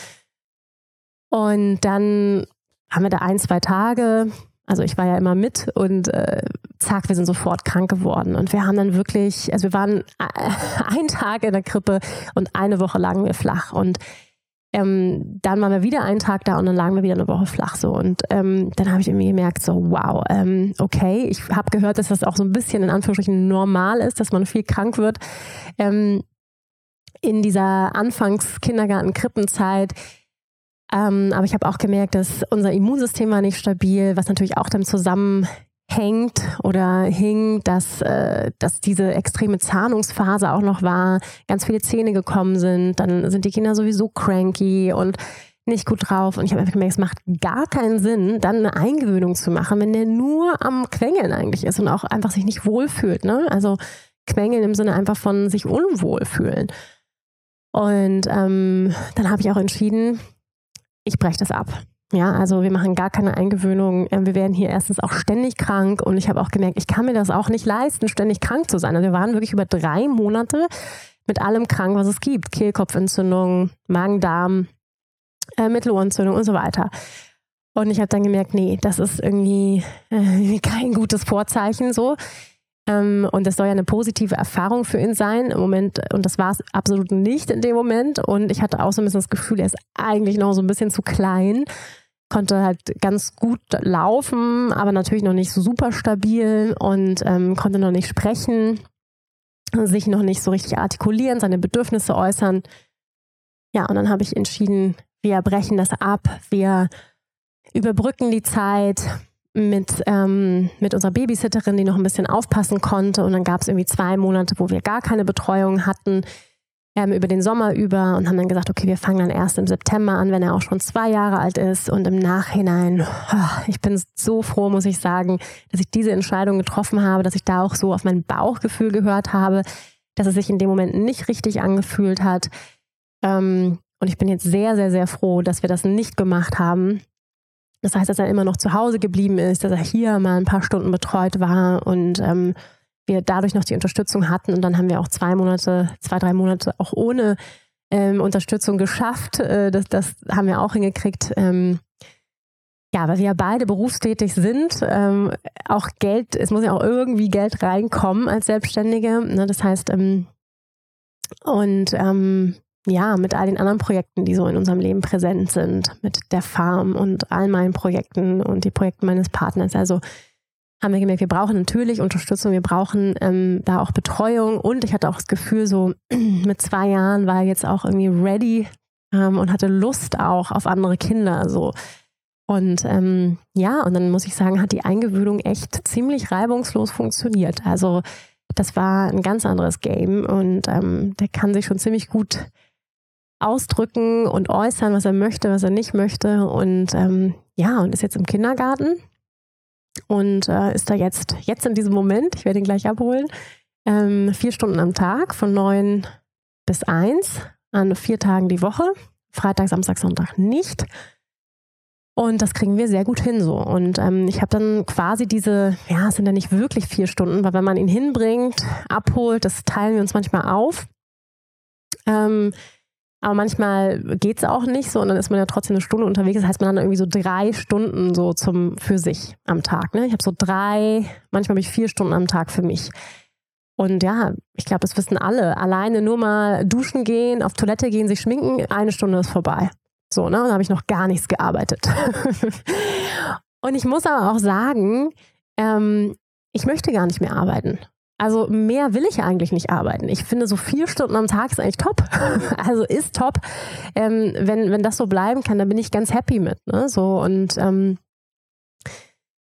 Und dann haben wir da ein, zwei Tage, also ich war ja immer mit und äh, zack, wir sind sofort krank geworden. Und wir haben dann wirklich, also wir waren äh, einen Tag in der Krippe und eine Woche lagen wir flach. Und ähm, dann waren wir wieder einen Tag da und dann lagen wir wieder eine Woche flach so. Und ähm, dann habe ich irgendwie gemerkt, so wow, ähm, okay, ich habe gehört, dass das auch so ein bisschen in Anführungsstrichen normal ist, dass man viel krank wird. Ähm, in dieser Anfangs-Kindergarten-Krippenzeit ähm, aber ich habe auch gemerkt, dass unser Immunsystem war nicht stabil, was natürlich auch damit zusammenhängt oder hing, dass, äh, dass diese extreme Zahnungsphase auch noch war, ganz viele Zähne gekommen sind, dann sind die Kinder sowieso cranky und nicht gut drauf und ich habe einfach gemerkt, es macht gar keinen Sinn, dann eine Eingewöhnung zu machen, wenn der nur am Quengeln eigentlich ist und auch einfach sich nicht wohlfühlt. Ne? Also Quengeln im Sinne einfach von sich unwohl fühlen. Und ähm, dann habe ich auch entschieden, ich breche das ab. Ja, also wir machen gar keine Eingewöhnung. Ähm, wir werden hier erstens auch ständig krank und ich habe auch gemerkt, ich kann mir das auch nicht leisten, ständig krank zu sein. Also wir waren wirklich über drei Monate mit allem krank, was es gibt. Kehlkopfentzündung, Magen-Darm, äh, Mittelohrentzündung und so weiter. Und ich habe dann gemerkt, nee, das ist irgendwie äh, kein gutes Vorzeichen so. Ähm, und das soll ja eine positive Erfahrung für ihn sein im Moment. Und das war es absolut nicht in dem Moment. Und ich hatte auch so ein bisschen das Gefühl, er ist eigentlich noch so ein bisschen zu klein. Konnte halt ganz gut laufen, aber natürlich noch nicht so super stabil und ähm, konnte noch nicht sprechen, sich noch nicht so richtig artikulieren, seine Bedürfnisse äußern. Ja, und dann habe ich entschieden, wir brechen das ab, wir überbrücken die Zeit, mit, ähm, mit unserer Babysitterin, die noch ein bisschen aufpassen konnte. Und dann gab es irgendwie zwei Monate, wo wir gar keine Betreuung hatten ähm, über den Sommer über und haben dann gesagt, okay, wir fangen dann erst im September an, wenn er auch schon zwei Jahre alt ist. Und im Nachhinein, oh, ich bin so froh, muss ich sagen, dass ich diese Entscheidung getroffen habe, dass ich da auch so auf mein Bauchgefühl gehört habe, dass es sich in dem Moment nicht richtig angefühlt hat. Ähm, und ich bin jetzt sehr, sehr, sehr froh, dass wir das nicht gemacht haben, das heißt, dass er immer noch zu Hause geblieben ist, dass er hier mal ein paar Stunden betreut war und ähm, wir dadurch noch die Unterstützung hatten. Und dann haben wir auch zwei Monate, zwei, drei Monate auch ohne ähm, Unterstützung geschafft. Äh, das, das haben wir auch hingekriegt. Ähm, ja, weil wir ja beide berufstätig sind, ähm, auch Geld, es muss ja auch irgendwie Geld reinkommen als Selbstständige. Ne? Das heißt, ähm, und ähm, ja, mit all den anderen Projekten, die so in unserem Leben präsent sind, mit der Farm und all meinen Projekten und die Projekte meines Partners. Also haben wir gemerkt, wir brauchen natürlich Unterstützung, wir brauchen ähm, da auch Betreuung und ich hatte auch das Gefühl, so mit zwei Jahren war jetzt auch irgendwie ready ähm, und hatte Lust auch auf andere Kinder. So. Und ähm, ja, und dann muss ich sagen, hat die Eingewöhnung echt ziemlich reibungslos funktioniert. Also das war ein ganz anderes Game und ähm, der kann sich schon ziemlich gut ausdrücken und äußern, was er möchte, was er nicht möchte. Und ähm, ja, und ist jetzt im Kindergarten und äh, ist da jetzt, jetzt in diesem Moment, ich werde ihn gleich abholen, ähm, vier Stunden am Tag von neun bis eins an vier Tagen die Woche. Freitag, Samstag, Sonntag nicht. Und das kriegen wir sehr gut hin so. Und ähm, ich habe dann quasi diese, ja, es sind ja nicht wirklich vier Stunden, weil wenn man ihn hinbringt, abholt, das teilen wir uns manchmal auf. Ähm, aber manchmal geht es auch nicht so und dann ist man ja trotzdem eine Stunde unterwegs. Das heißt, man hat irgendwie so drei Stunden so zum für sich am Tag. Ne? Ich habe so drei, manchmal habe ich vier Stunden am Tag für mich. Und ja, ich glaube, das wissen alle. Alleine nur mal duschen gehen, auf Toilette gehen, sich schminken, eine Stunde ist vorbei. So, ne? Und da habe ich noch gar nichts gearbeitet. und ich muss aber auch sagen, ähm, ich möchte gar nicht mehr arbeiten. Also mehr will ich eigentlich nicht arbeiten. Ich finde, so vier Stunden am Tag ist eigentlich top. also ist top. Ähm, wenn, wenn das so bleiben kann, dann bin ich ganz happy mit. Ne? So und ähm,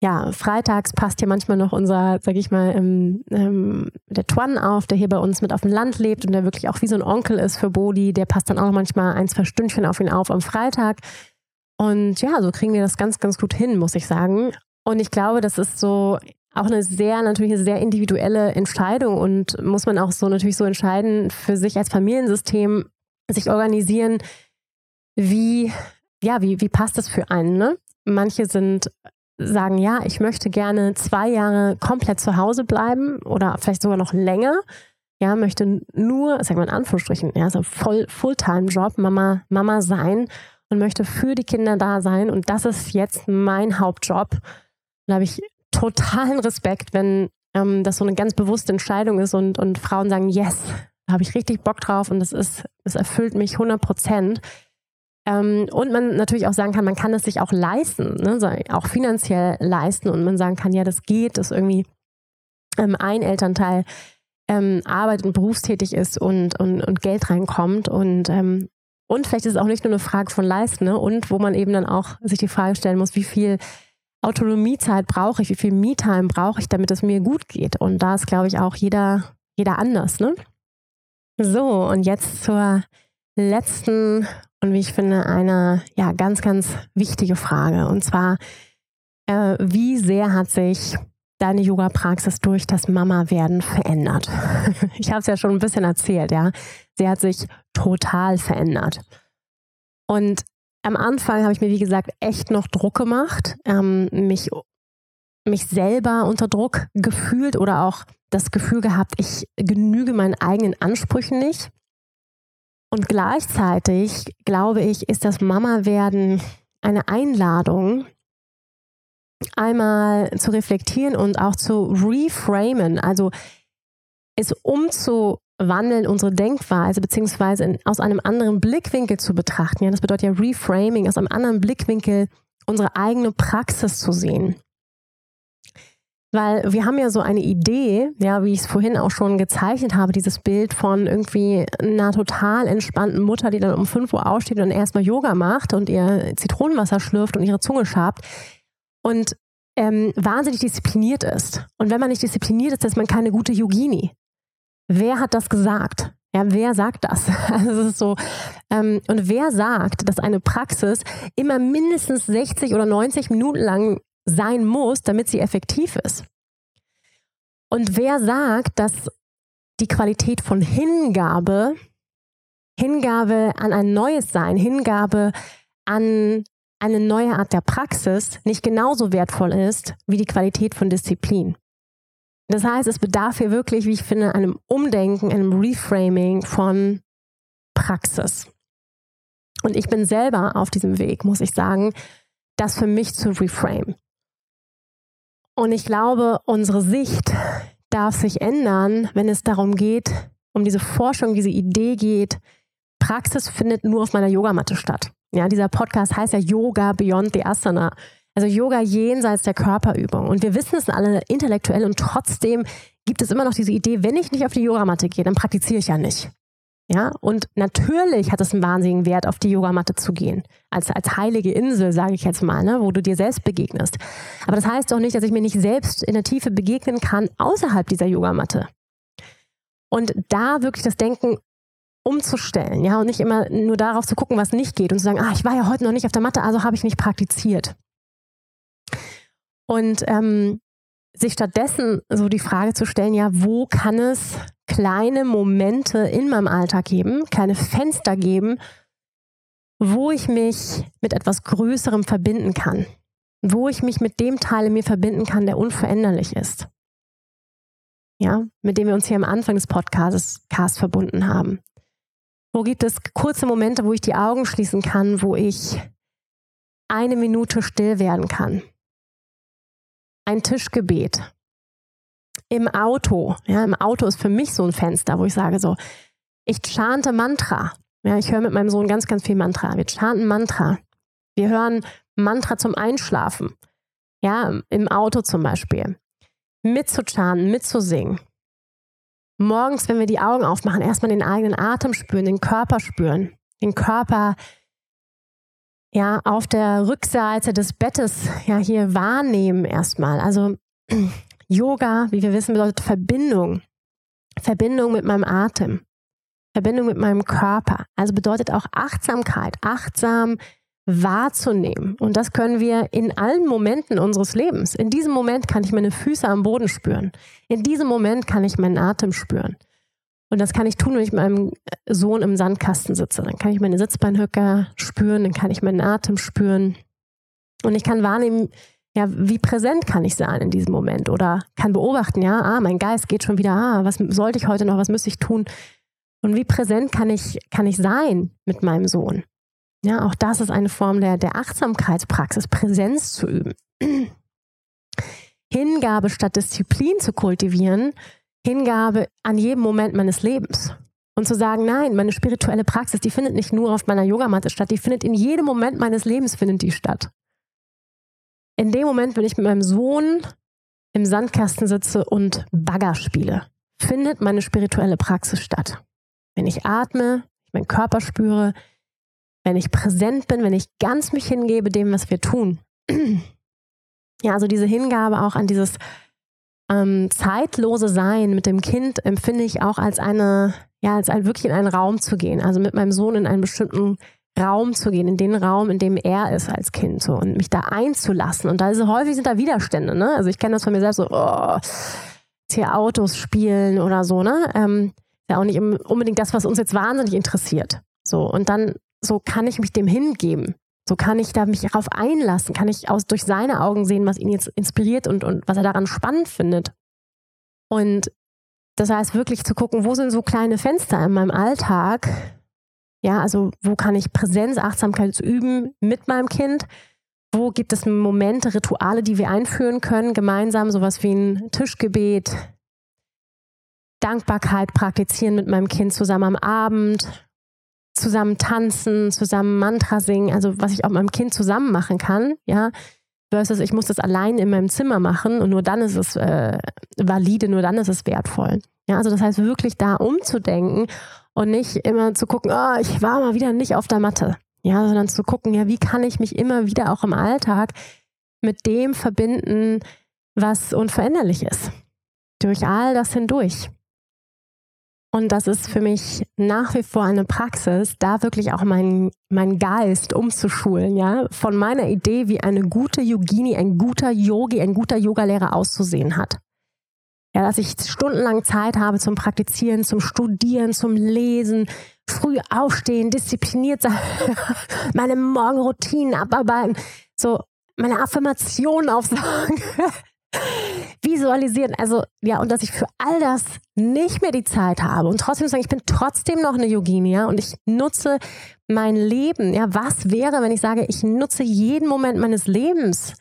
ja, freitags passt hier manchmal noch unser, sag ich mal, ähm, ähm, der Twan auf, der hier bei uns mit auf dem Land lebt und der wirklich auch wie so ein Onkel ist für Bodi. Der passt dann auch manchmal ein, zwei Stündchen auf ihn auf am Freitag. Und ja, so kriegen wir das ganz, ganz gut hin, muss ich sagen. Und ich glaube, das ist so auch eine sehr, natürlich eine sehr individuelle Entscheidung und muss man auch so natürlich so entscheiden für sich als Familiensystem, sich organisieren, wie, ja, wie, wie passt das für einen, ne? Manche sind, sagen, ja, ich möchte gerne zwei Jahre komplett zu Hause bleiben oder vielleicht sogar noch länger. Ja, möchte nur, sag mal in Anführungsstrichen, ja, so voll, Fulltime-Job, Mama, Mama sein und möchte für die Kinder da sein und das ist jetzt mein Hauptjob. Da habe ich totalen Respekt, wenn ähm, das so eine ganz bewusste Entscheidung ist und, und Frauen sagen, yes, da habe ich richtig Bock drauf und das ist, es erfüllt mich 100 Prozent. Ähm, und man natürlich auch sagen kann, man kann es sich auch leisten, ne? auch finanziell leisten und man sagen kann, ja, das geht, dass irgendwie ähm, ein Elternteil ähm, arbeitet und berufstätig ist und, und, und Geld reinkommt und ähm, und vielleicht ist es auch nicht nur eine Frage von Leisten, ne? und wo man eben dann auch sich die Frage stellen muss, wie viel Autonomiezeit brauche ich, wie viel Me-Time brauche ich, damit es mir gut geht. Und da ist, glaube ich, auch jeder, jeder anders. Ne? So, und jetzt zur letzten und wie ich finde, eine ja, ganz, ganz wichtige Frage. Und zwar, äh, wie sehr hat sich deine Yoga-Praxis durch das Mama-Werden verändert? ich habe es ja schon ein bisschen erzählt, ja. Sie hat sich total verändert. Und am Anfang habe ich mir, wie gesagt, echt noch Druck gemacht, ähm, mich, mich selber unter Druck gefühlt oder auch das Gefühl gehabt, ich genüge meinen eigenen Ansprüchen nicht. Und gleichzeitig, glaube ich, ist das Mama-Werden eine Einladung, einmal zu reflektieren und auch zu reframen, also es umzuwandeln, unsere Denkweise, beziehungsweise in, aus einem anderen Blickwinkel zu betrachten. Ja, das bedeutet ja Reframing, aus einem anderen Blickwinkel unsere eigene Praxis zu sehen. Weil wir haben ja so eine Idee, ja, wie ich es vorhin auch schon gezeichnet habe, dieses Bild von irgendwie einer total entspannten Mutter, die dann um 5 Uhr aufsteht und erstmal Yoga macht und ihr Zitronenwasser schlürft und ihre Zunge schabt und ähm, wahnsinnig diszipliniert ist. Und wenn man nicht diszipliniert ist, ist man keine gute Yogini. Wer hat das gesagt? Ja, wer sagt das? Also es ist so, ähm, und wer sagt, dass eine Praxis immer mindestens 60 oder 90 Minuten lang sein muss, damit sie effektiv ist. Und wer sagt, dass die Qualität von Hingabe, Hingabe an ein neues Sein, Hingabe an eine neue Art der Praxis nicht genauso wertvoll ist wie die Qualität von Disziplin. Das heißt, es bedarf hier wirklich, wie ich finde, einem Umdenken, einem Reframing von Praxis. Und ich bin selber auf diesem Weg, muss ich sagen, das für mich zu reframe. Und ich glaube, unsere Sicht darf sich ändern, wenn es darum geht, um diese Forschung, diese Idee geht, Praxis findet nur auf meiner Yogamatte statt. Ja, dieser Podcast heißt ja Yoga Beyond the Asana. Also Yoga jenseits der Körperübung. Und wir wissen es alle intellektuell und trotzdem gibt es immer noch diese Idee, wenn ich nicht auf die Yogamatte gehe, dann praktiziere ich ja nicht. Ja, und natürlich hat es einen wahnsinnigen Wert, auf die Yogamatte zu gehen. Als, als heilige Insel, sage ich jetzt mal, ne, wo du dir selbst begegnest. Aber das heißt doch nicht, dass ich mir nicht selbst in der Tiefe begegnen kann außerhalb dieser Yogamatte. Und da wirklich das Denken umzustellen, ja, und nicht immer nur darauf zu gucken, was nicht geht und zu sagen, ah, ich war ja heute noch nicht auf der Matte, also habe ich nicht praktiziert. Und ähm, sich stattdessen so die Frage zu stellen, ja, wo kann es kleine Momente in meinem Alltag geben, kleine Fenster geben, wo ich mich mit etwas Größerem verbinden kann, wo ich mich mit dem Teil in mir verbinden kann, der unveränderlich ist. Ja, mit dem wir uns hier am Anfang des Podcasts Cast verbunden haben. Wo gibt es kurze Momente, wo ich die Augen schließen kann, wo ich eine Minute still werden kann? Ein Tischgebet, im Auto. Ja, im Auto ist für mich so ein Fenster, wo ich sage so, ich chante Mantra. Ja, ich höre mit meinem Sohn ganz, ganz viel Mantra. Wir chanten Mantra. Wir hören Mantra zum Einschlafen. Ja, im Auto zum Beispiel. Mitzuchanten, mitzusingen. Morgens, wenn wir die Augen aufmachen, erstmal den eigenen Atem spüren, den Körper spüren. Den Körper ja auf der Rückseite des Bettes ja hier wahrnehmen erstmal. Also Yoga, wie wir wissen, bedeutet Verbindung. Verbindung mit meinem Atem. Verbindung mit meinem Körper. Also bedeutet auch Achtsamkeit, achtsam wahrzunehmen. Und das können wir in allen Momenten unseres Lebens. In diesem Moment kann ich meine Füße am Boden spüren. In diesem Moment kann ich meinen Atem spüren. Und das kann ich tun, wenn ich mit meinem Sohn im Sandkasten sitze. Dann kann ich meine Sitzbeinhöcker spüren, dann kann ich meinen Atem spüren. Und ich kann wahrnehmen, ja, wie präsent kann ich sein in diesem Moment oder kann beobachten, ja, ah, mein Geist geht schon wieder, ah, was sollte ich heute noch, was müsste ich tun? Und wie präsent kann ich, kann ich sein mit meinem Sohn? Ja, auch das ist eine Form der, der Achtsamkeitspraxis, Präsenz zu üben. Hingabe statt Disziplin zu kultivieren, Hingabe an jedem Moment meines Lebens. Und zu sagen, nein, meine spirituelle Praxis, die findet nicht nur auf meiner Yogamatte statt, die findet in jedem Moment meines Lebens findet die statt in dem Moment, wenn ich mit meinem Sohn im Sandkasten sitze und Bagger spiele, findet meine spirituelle Praxis statt. Wenn ich atme, meinen Körper spüre, wenn ich präsent bin, wenn ich ganz mich hingebe dem, was wir tun. Ja, also diese Hingabe auch an dieses ähm, zeitlose Sein mit dem Kind empfinde ich auch als eine, ja, als ein, wirklich in einen Raum zu gehen. Also mit meinem Sohn in einen bestimmten Raum zu gehen, in den Raum, in dem er ist als Kind so und mich da einzulassen. Und da ist häufig sind da Widerstände, ne? Also ich kenne das von mir selbst so, oh, hier Autos spielen oder so, ne? Ähm, ja auch nicht unbedingt das, was uns jetzt wahnsinnig interessiert. So, und dann so kann ich mich dem hingeben. So kann ich da mich darauf einlassen, kann ich aus durch seine Augen sehen, was ihn jetzt inspiriert und, und was er daran spannend findet. Und das heißt wirklich zu gucken, wo sind so kleine Fenster in meinem Alltag? Ja, also wo kann ich Präsenz, Achtsamkeit üben mit meinem Kind? Wo gibt es Momente, Rituale, die wir einführen können, gemeinsam, sowas wie ein Tischgebet, Dankbarkeit praktizieren mit meinem Kind zusammen am Abend, zusammen tanzen, zusammen Mantra singen, also was ich auch mit meinem Kind zusammen machen kann, ja, versus ich muss das allein in meinem Zimmer machen und nur dann ist es äh, valide, nur dann ist es wertvoll. Ja, also das heißt wirklich da umzudenken und nicht immer zu gucken, oh, ich war mal wieder nicht auf der Matte, ja, sondern zu gucken, ja, wie kann ich mich immer wieder auch im Alltag mit dem verbinden, was unveränderlich ist. Durch all das hindurch. Und das ist für mich nach wie vor eine Praxis, da wirklich auch meinen mein Geist umzuschulen, ja, von meiner Idee, wie eine gute Yogini, ein guter Yogi, ein guter Yogalehrer auszusehen hat. Ja, dass ich stundenlang Zeit habe zum Praktizieren, zum Studieren, zum Lesen, früh aufstehen, diszipliniert sein, meine Morgenroutinen abarbeiten, so meine Affirmationen aufsagen. visualisieren. Also ja, und dass ich für all das nicht mehr die Zeit habe und trotzdem sagen, ich bin trotzdem noch eine Yogini, ja, und ich nutze mein Leben. Ja, was wäre, wenn ich sage, ich nutze jeden Moment meines Lebens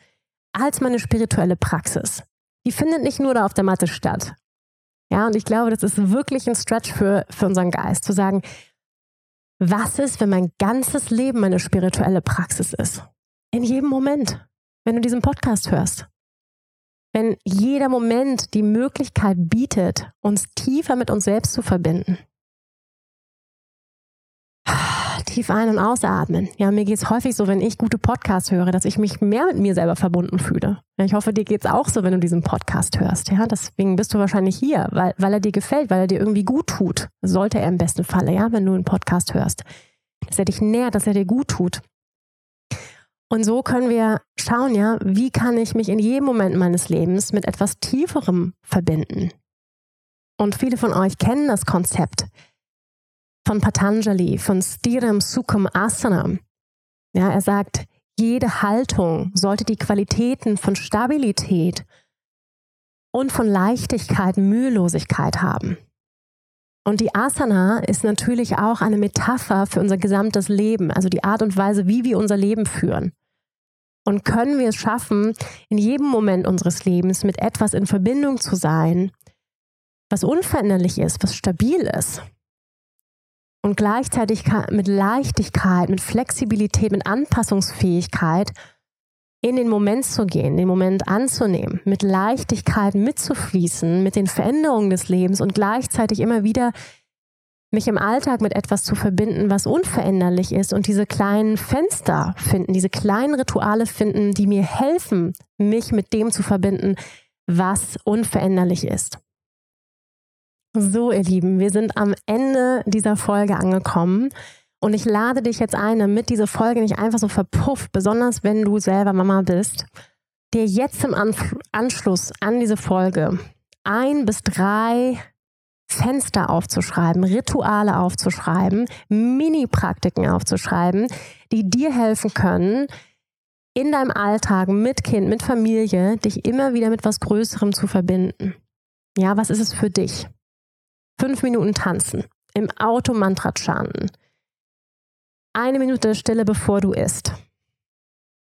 als meine spirituelle Praxis? Die findet nicht nur da auf der Matte statt. Ja, und ich glaube, das ist wirklich ein Stretch für, für unseren Geist, zu sagen, was ist, wenn mein ganzes Leben meine spirituelle Praxis ist? In jedem Moment, wenn du diesen Podcast hörst wenn jeder Moment die Möglichkeit bietet, uns tiefer mit uns selbst zu verbinden. Tief ein- und ausatmen. Ja, mir geht es häufig so, wenn ich gute Podcasts höre, dass ich mich mehr mit mir selber verbunden fühle. Ich hoffe, dir geht es auch so, wenn du diesen Podcast hörst. Ja, deswegen bist du wahrscheinlich hier, weil, weil er dir gefällt, weil er dir irgendwie gut tut. Sollte er im besten Falle, ja, wenn du einen Podcast hörst. Dass er dich nährt, dass er dir gut tut. Und so können wir schauen, ja, wie kann ich mich in jedem Moment meines Lebens mit etwas Tieferem verbinden. Und viele von euch kennen das Konzept von Patanjali, von Stiram Sukham Asana. Ja, er sagt, jede Haltung sollte die Qualitäten von Stabilität und von Leichtigkeit, Mühelosigkeit haben. Und die Asana ist natürlich auch eine Metapher für unser gesamtes Leben, also die Art und Weise, wie wir unser Leben führen. Und können wir es schaffen, in jedem Moment unseres Lebens mit etwas in Verbindung zu sein, was unveränderlich ist, was stabil ist. Und gleichzeitig mit Leichtigkeit, mit Flexibilität, mit Anpassungsfähigkeit in den Moment zu gehen, den Moment anzunehmen, mit Leichtigkeit mitzufließen, mit den Veränderungen des Lebens und gleichzeitig immer wieder mich im Alltag mit etwas zu verbinden, was unveränderlich ist und diese kleinen Fenster finden, diese kleinen Rituale finden, die mir helfen, mich mit dem zu verbinden, was unveränderlich ist. So, ihr Lieben, wir sind am Ende dieser Folge angekommen. Und ich lade dich jetzt ein, damit diese Folge nicht einfach so verpufft, besonders wenn du selber Mama bist, dir jetzt im Anschluss an diese Folge ein bis drei Fenster aufzuschreiben, Rituale aufzuschreiben, Mini-Praktiken aufzuschreiben, die dir helfen können, in deinem Alltag mit Kind, mit Familie, dich immer wieder mit was Größerem zu verbinden. Ja, was ist es für dich? Fünf Minuten tanzen, im Auto Mantra chanten, eine Minute Stille, bevor du isst,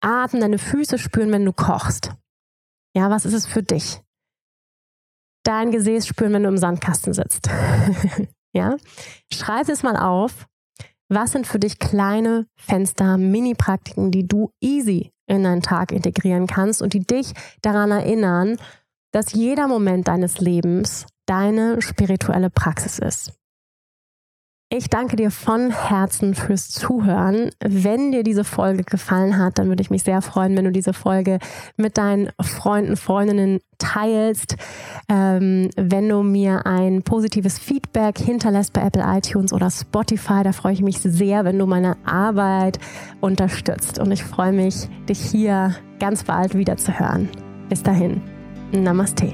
atmen, deine Füße spüren, wenn du kochst. Ja, was ist es für dich? Dein Gesäß spüren, wenn du im Sandkasten sitzt. ja? Schreib es mal auf. Was sind für dich kleine Fenster, Mini-Praktiken, die du easy in deinen Tag integrieren kannst und die dich daran erinnern, dass jeder Moment deines Lebens deine spirituelle Praxis ist. Ich danke dir von Herzen fürs Zuhören. Wenn dir diese Folge gefallen hat, dann würde ich mich sehr freuen, wenn du diese Folge mit deinen Freunden, Freundinnen teilst, ähm, wenn du mir ein positives Feedback hinterlässt bei Apple iTunes oder Spotify. Da freue ich mich sehr, wenn du meine Arbeit unterstützt. Und ich freue mich, dich hier ganz bald wieder zu hören. Bis dahin. Namaste.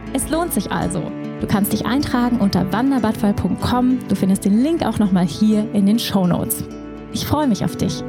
Es lohnt sich also. Du kannst dich eintragen unter wanderbadfall.com. Du findest den Link auch nochmal hier in den Show Notes. Ich freue mich auf dich.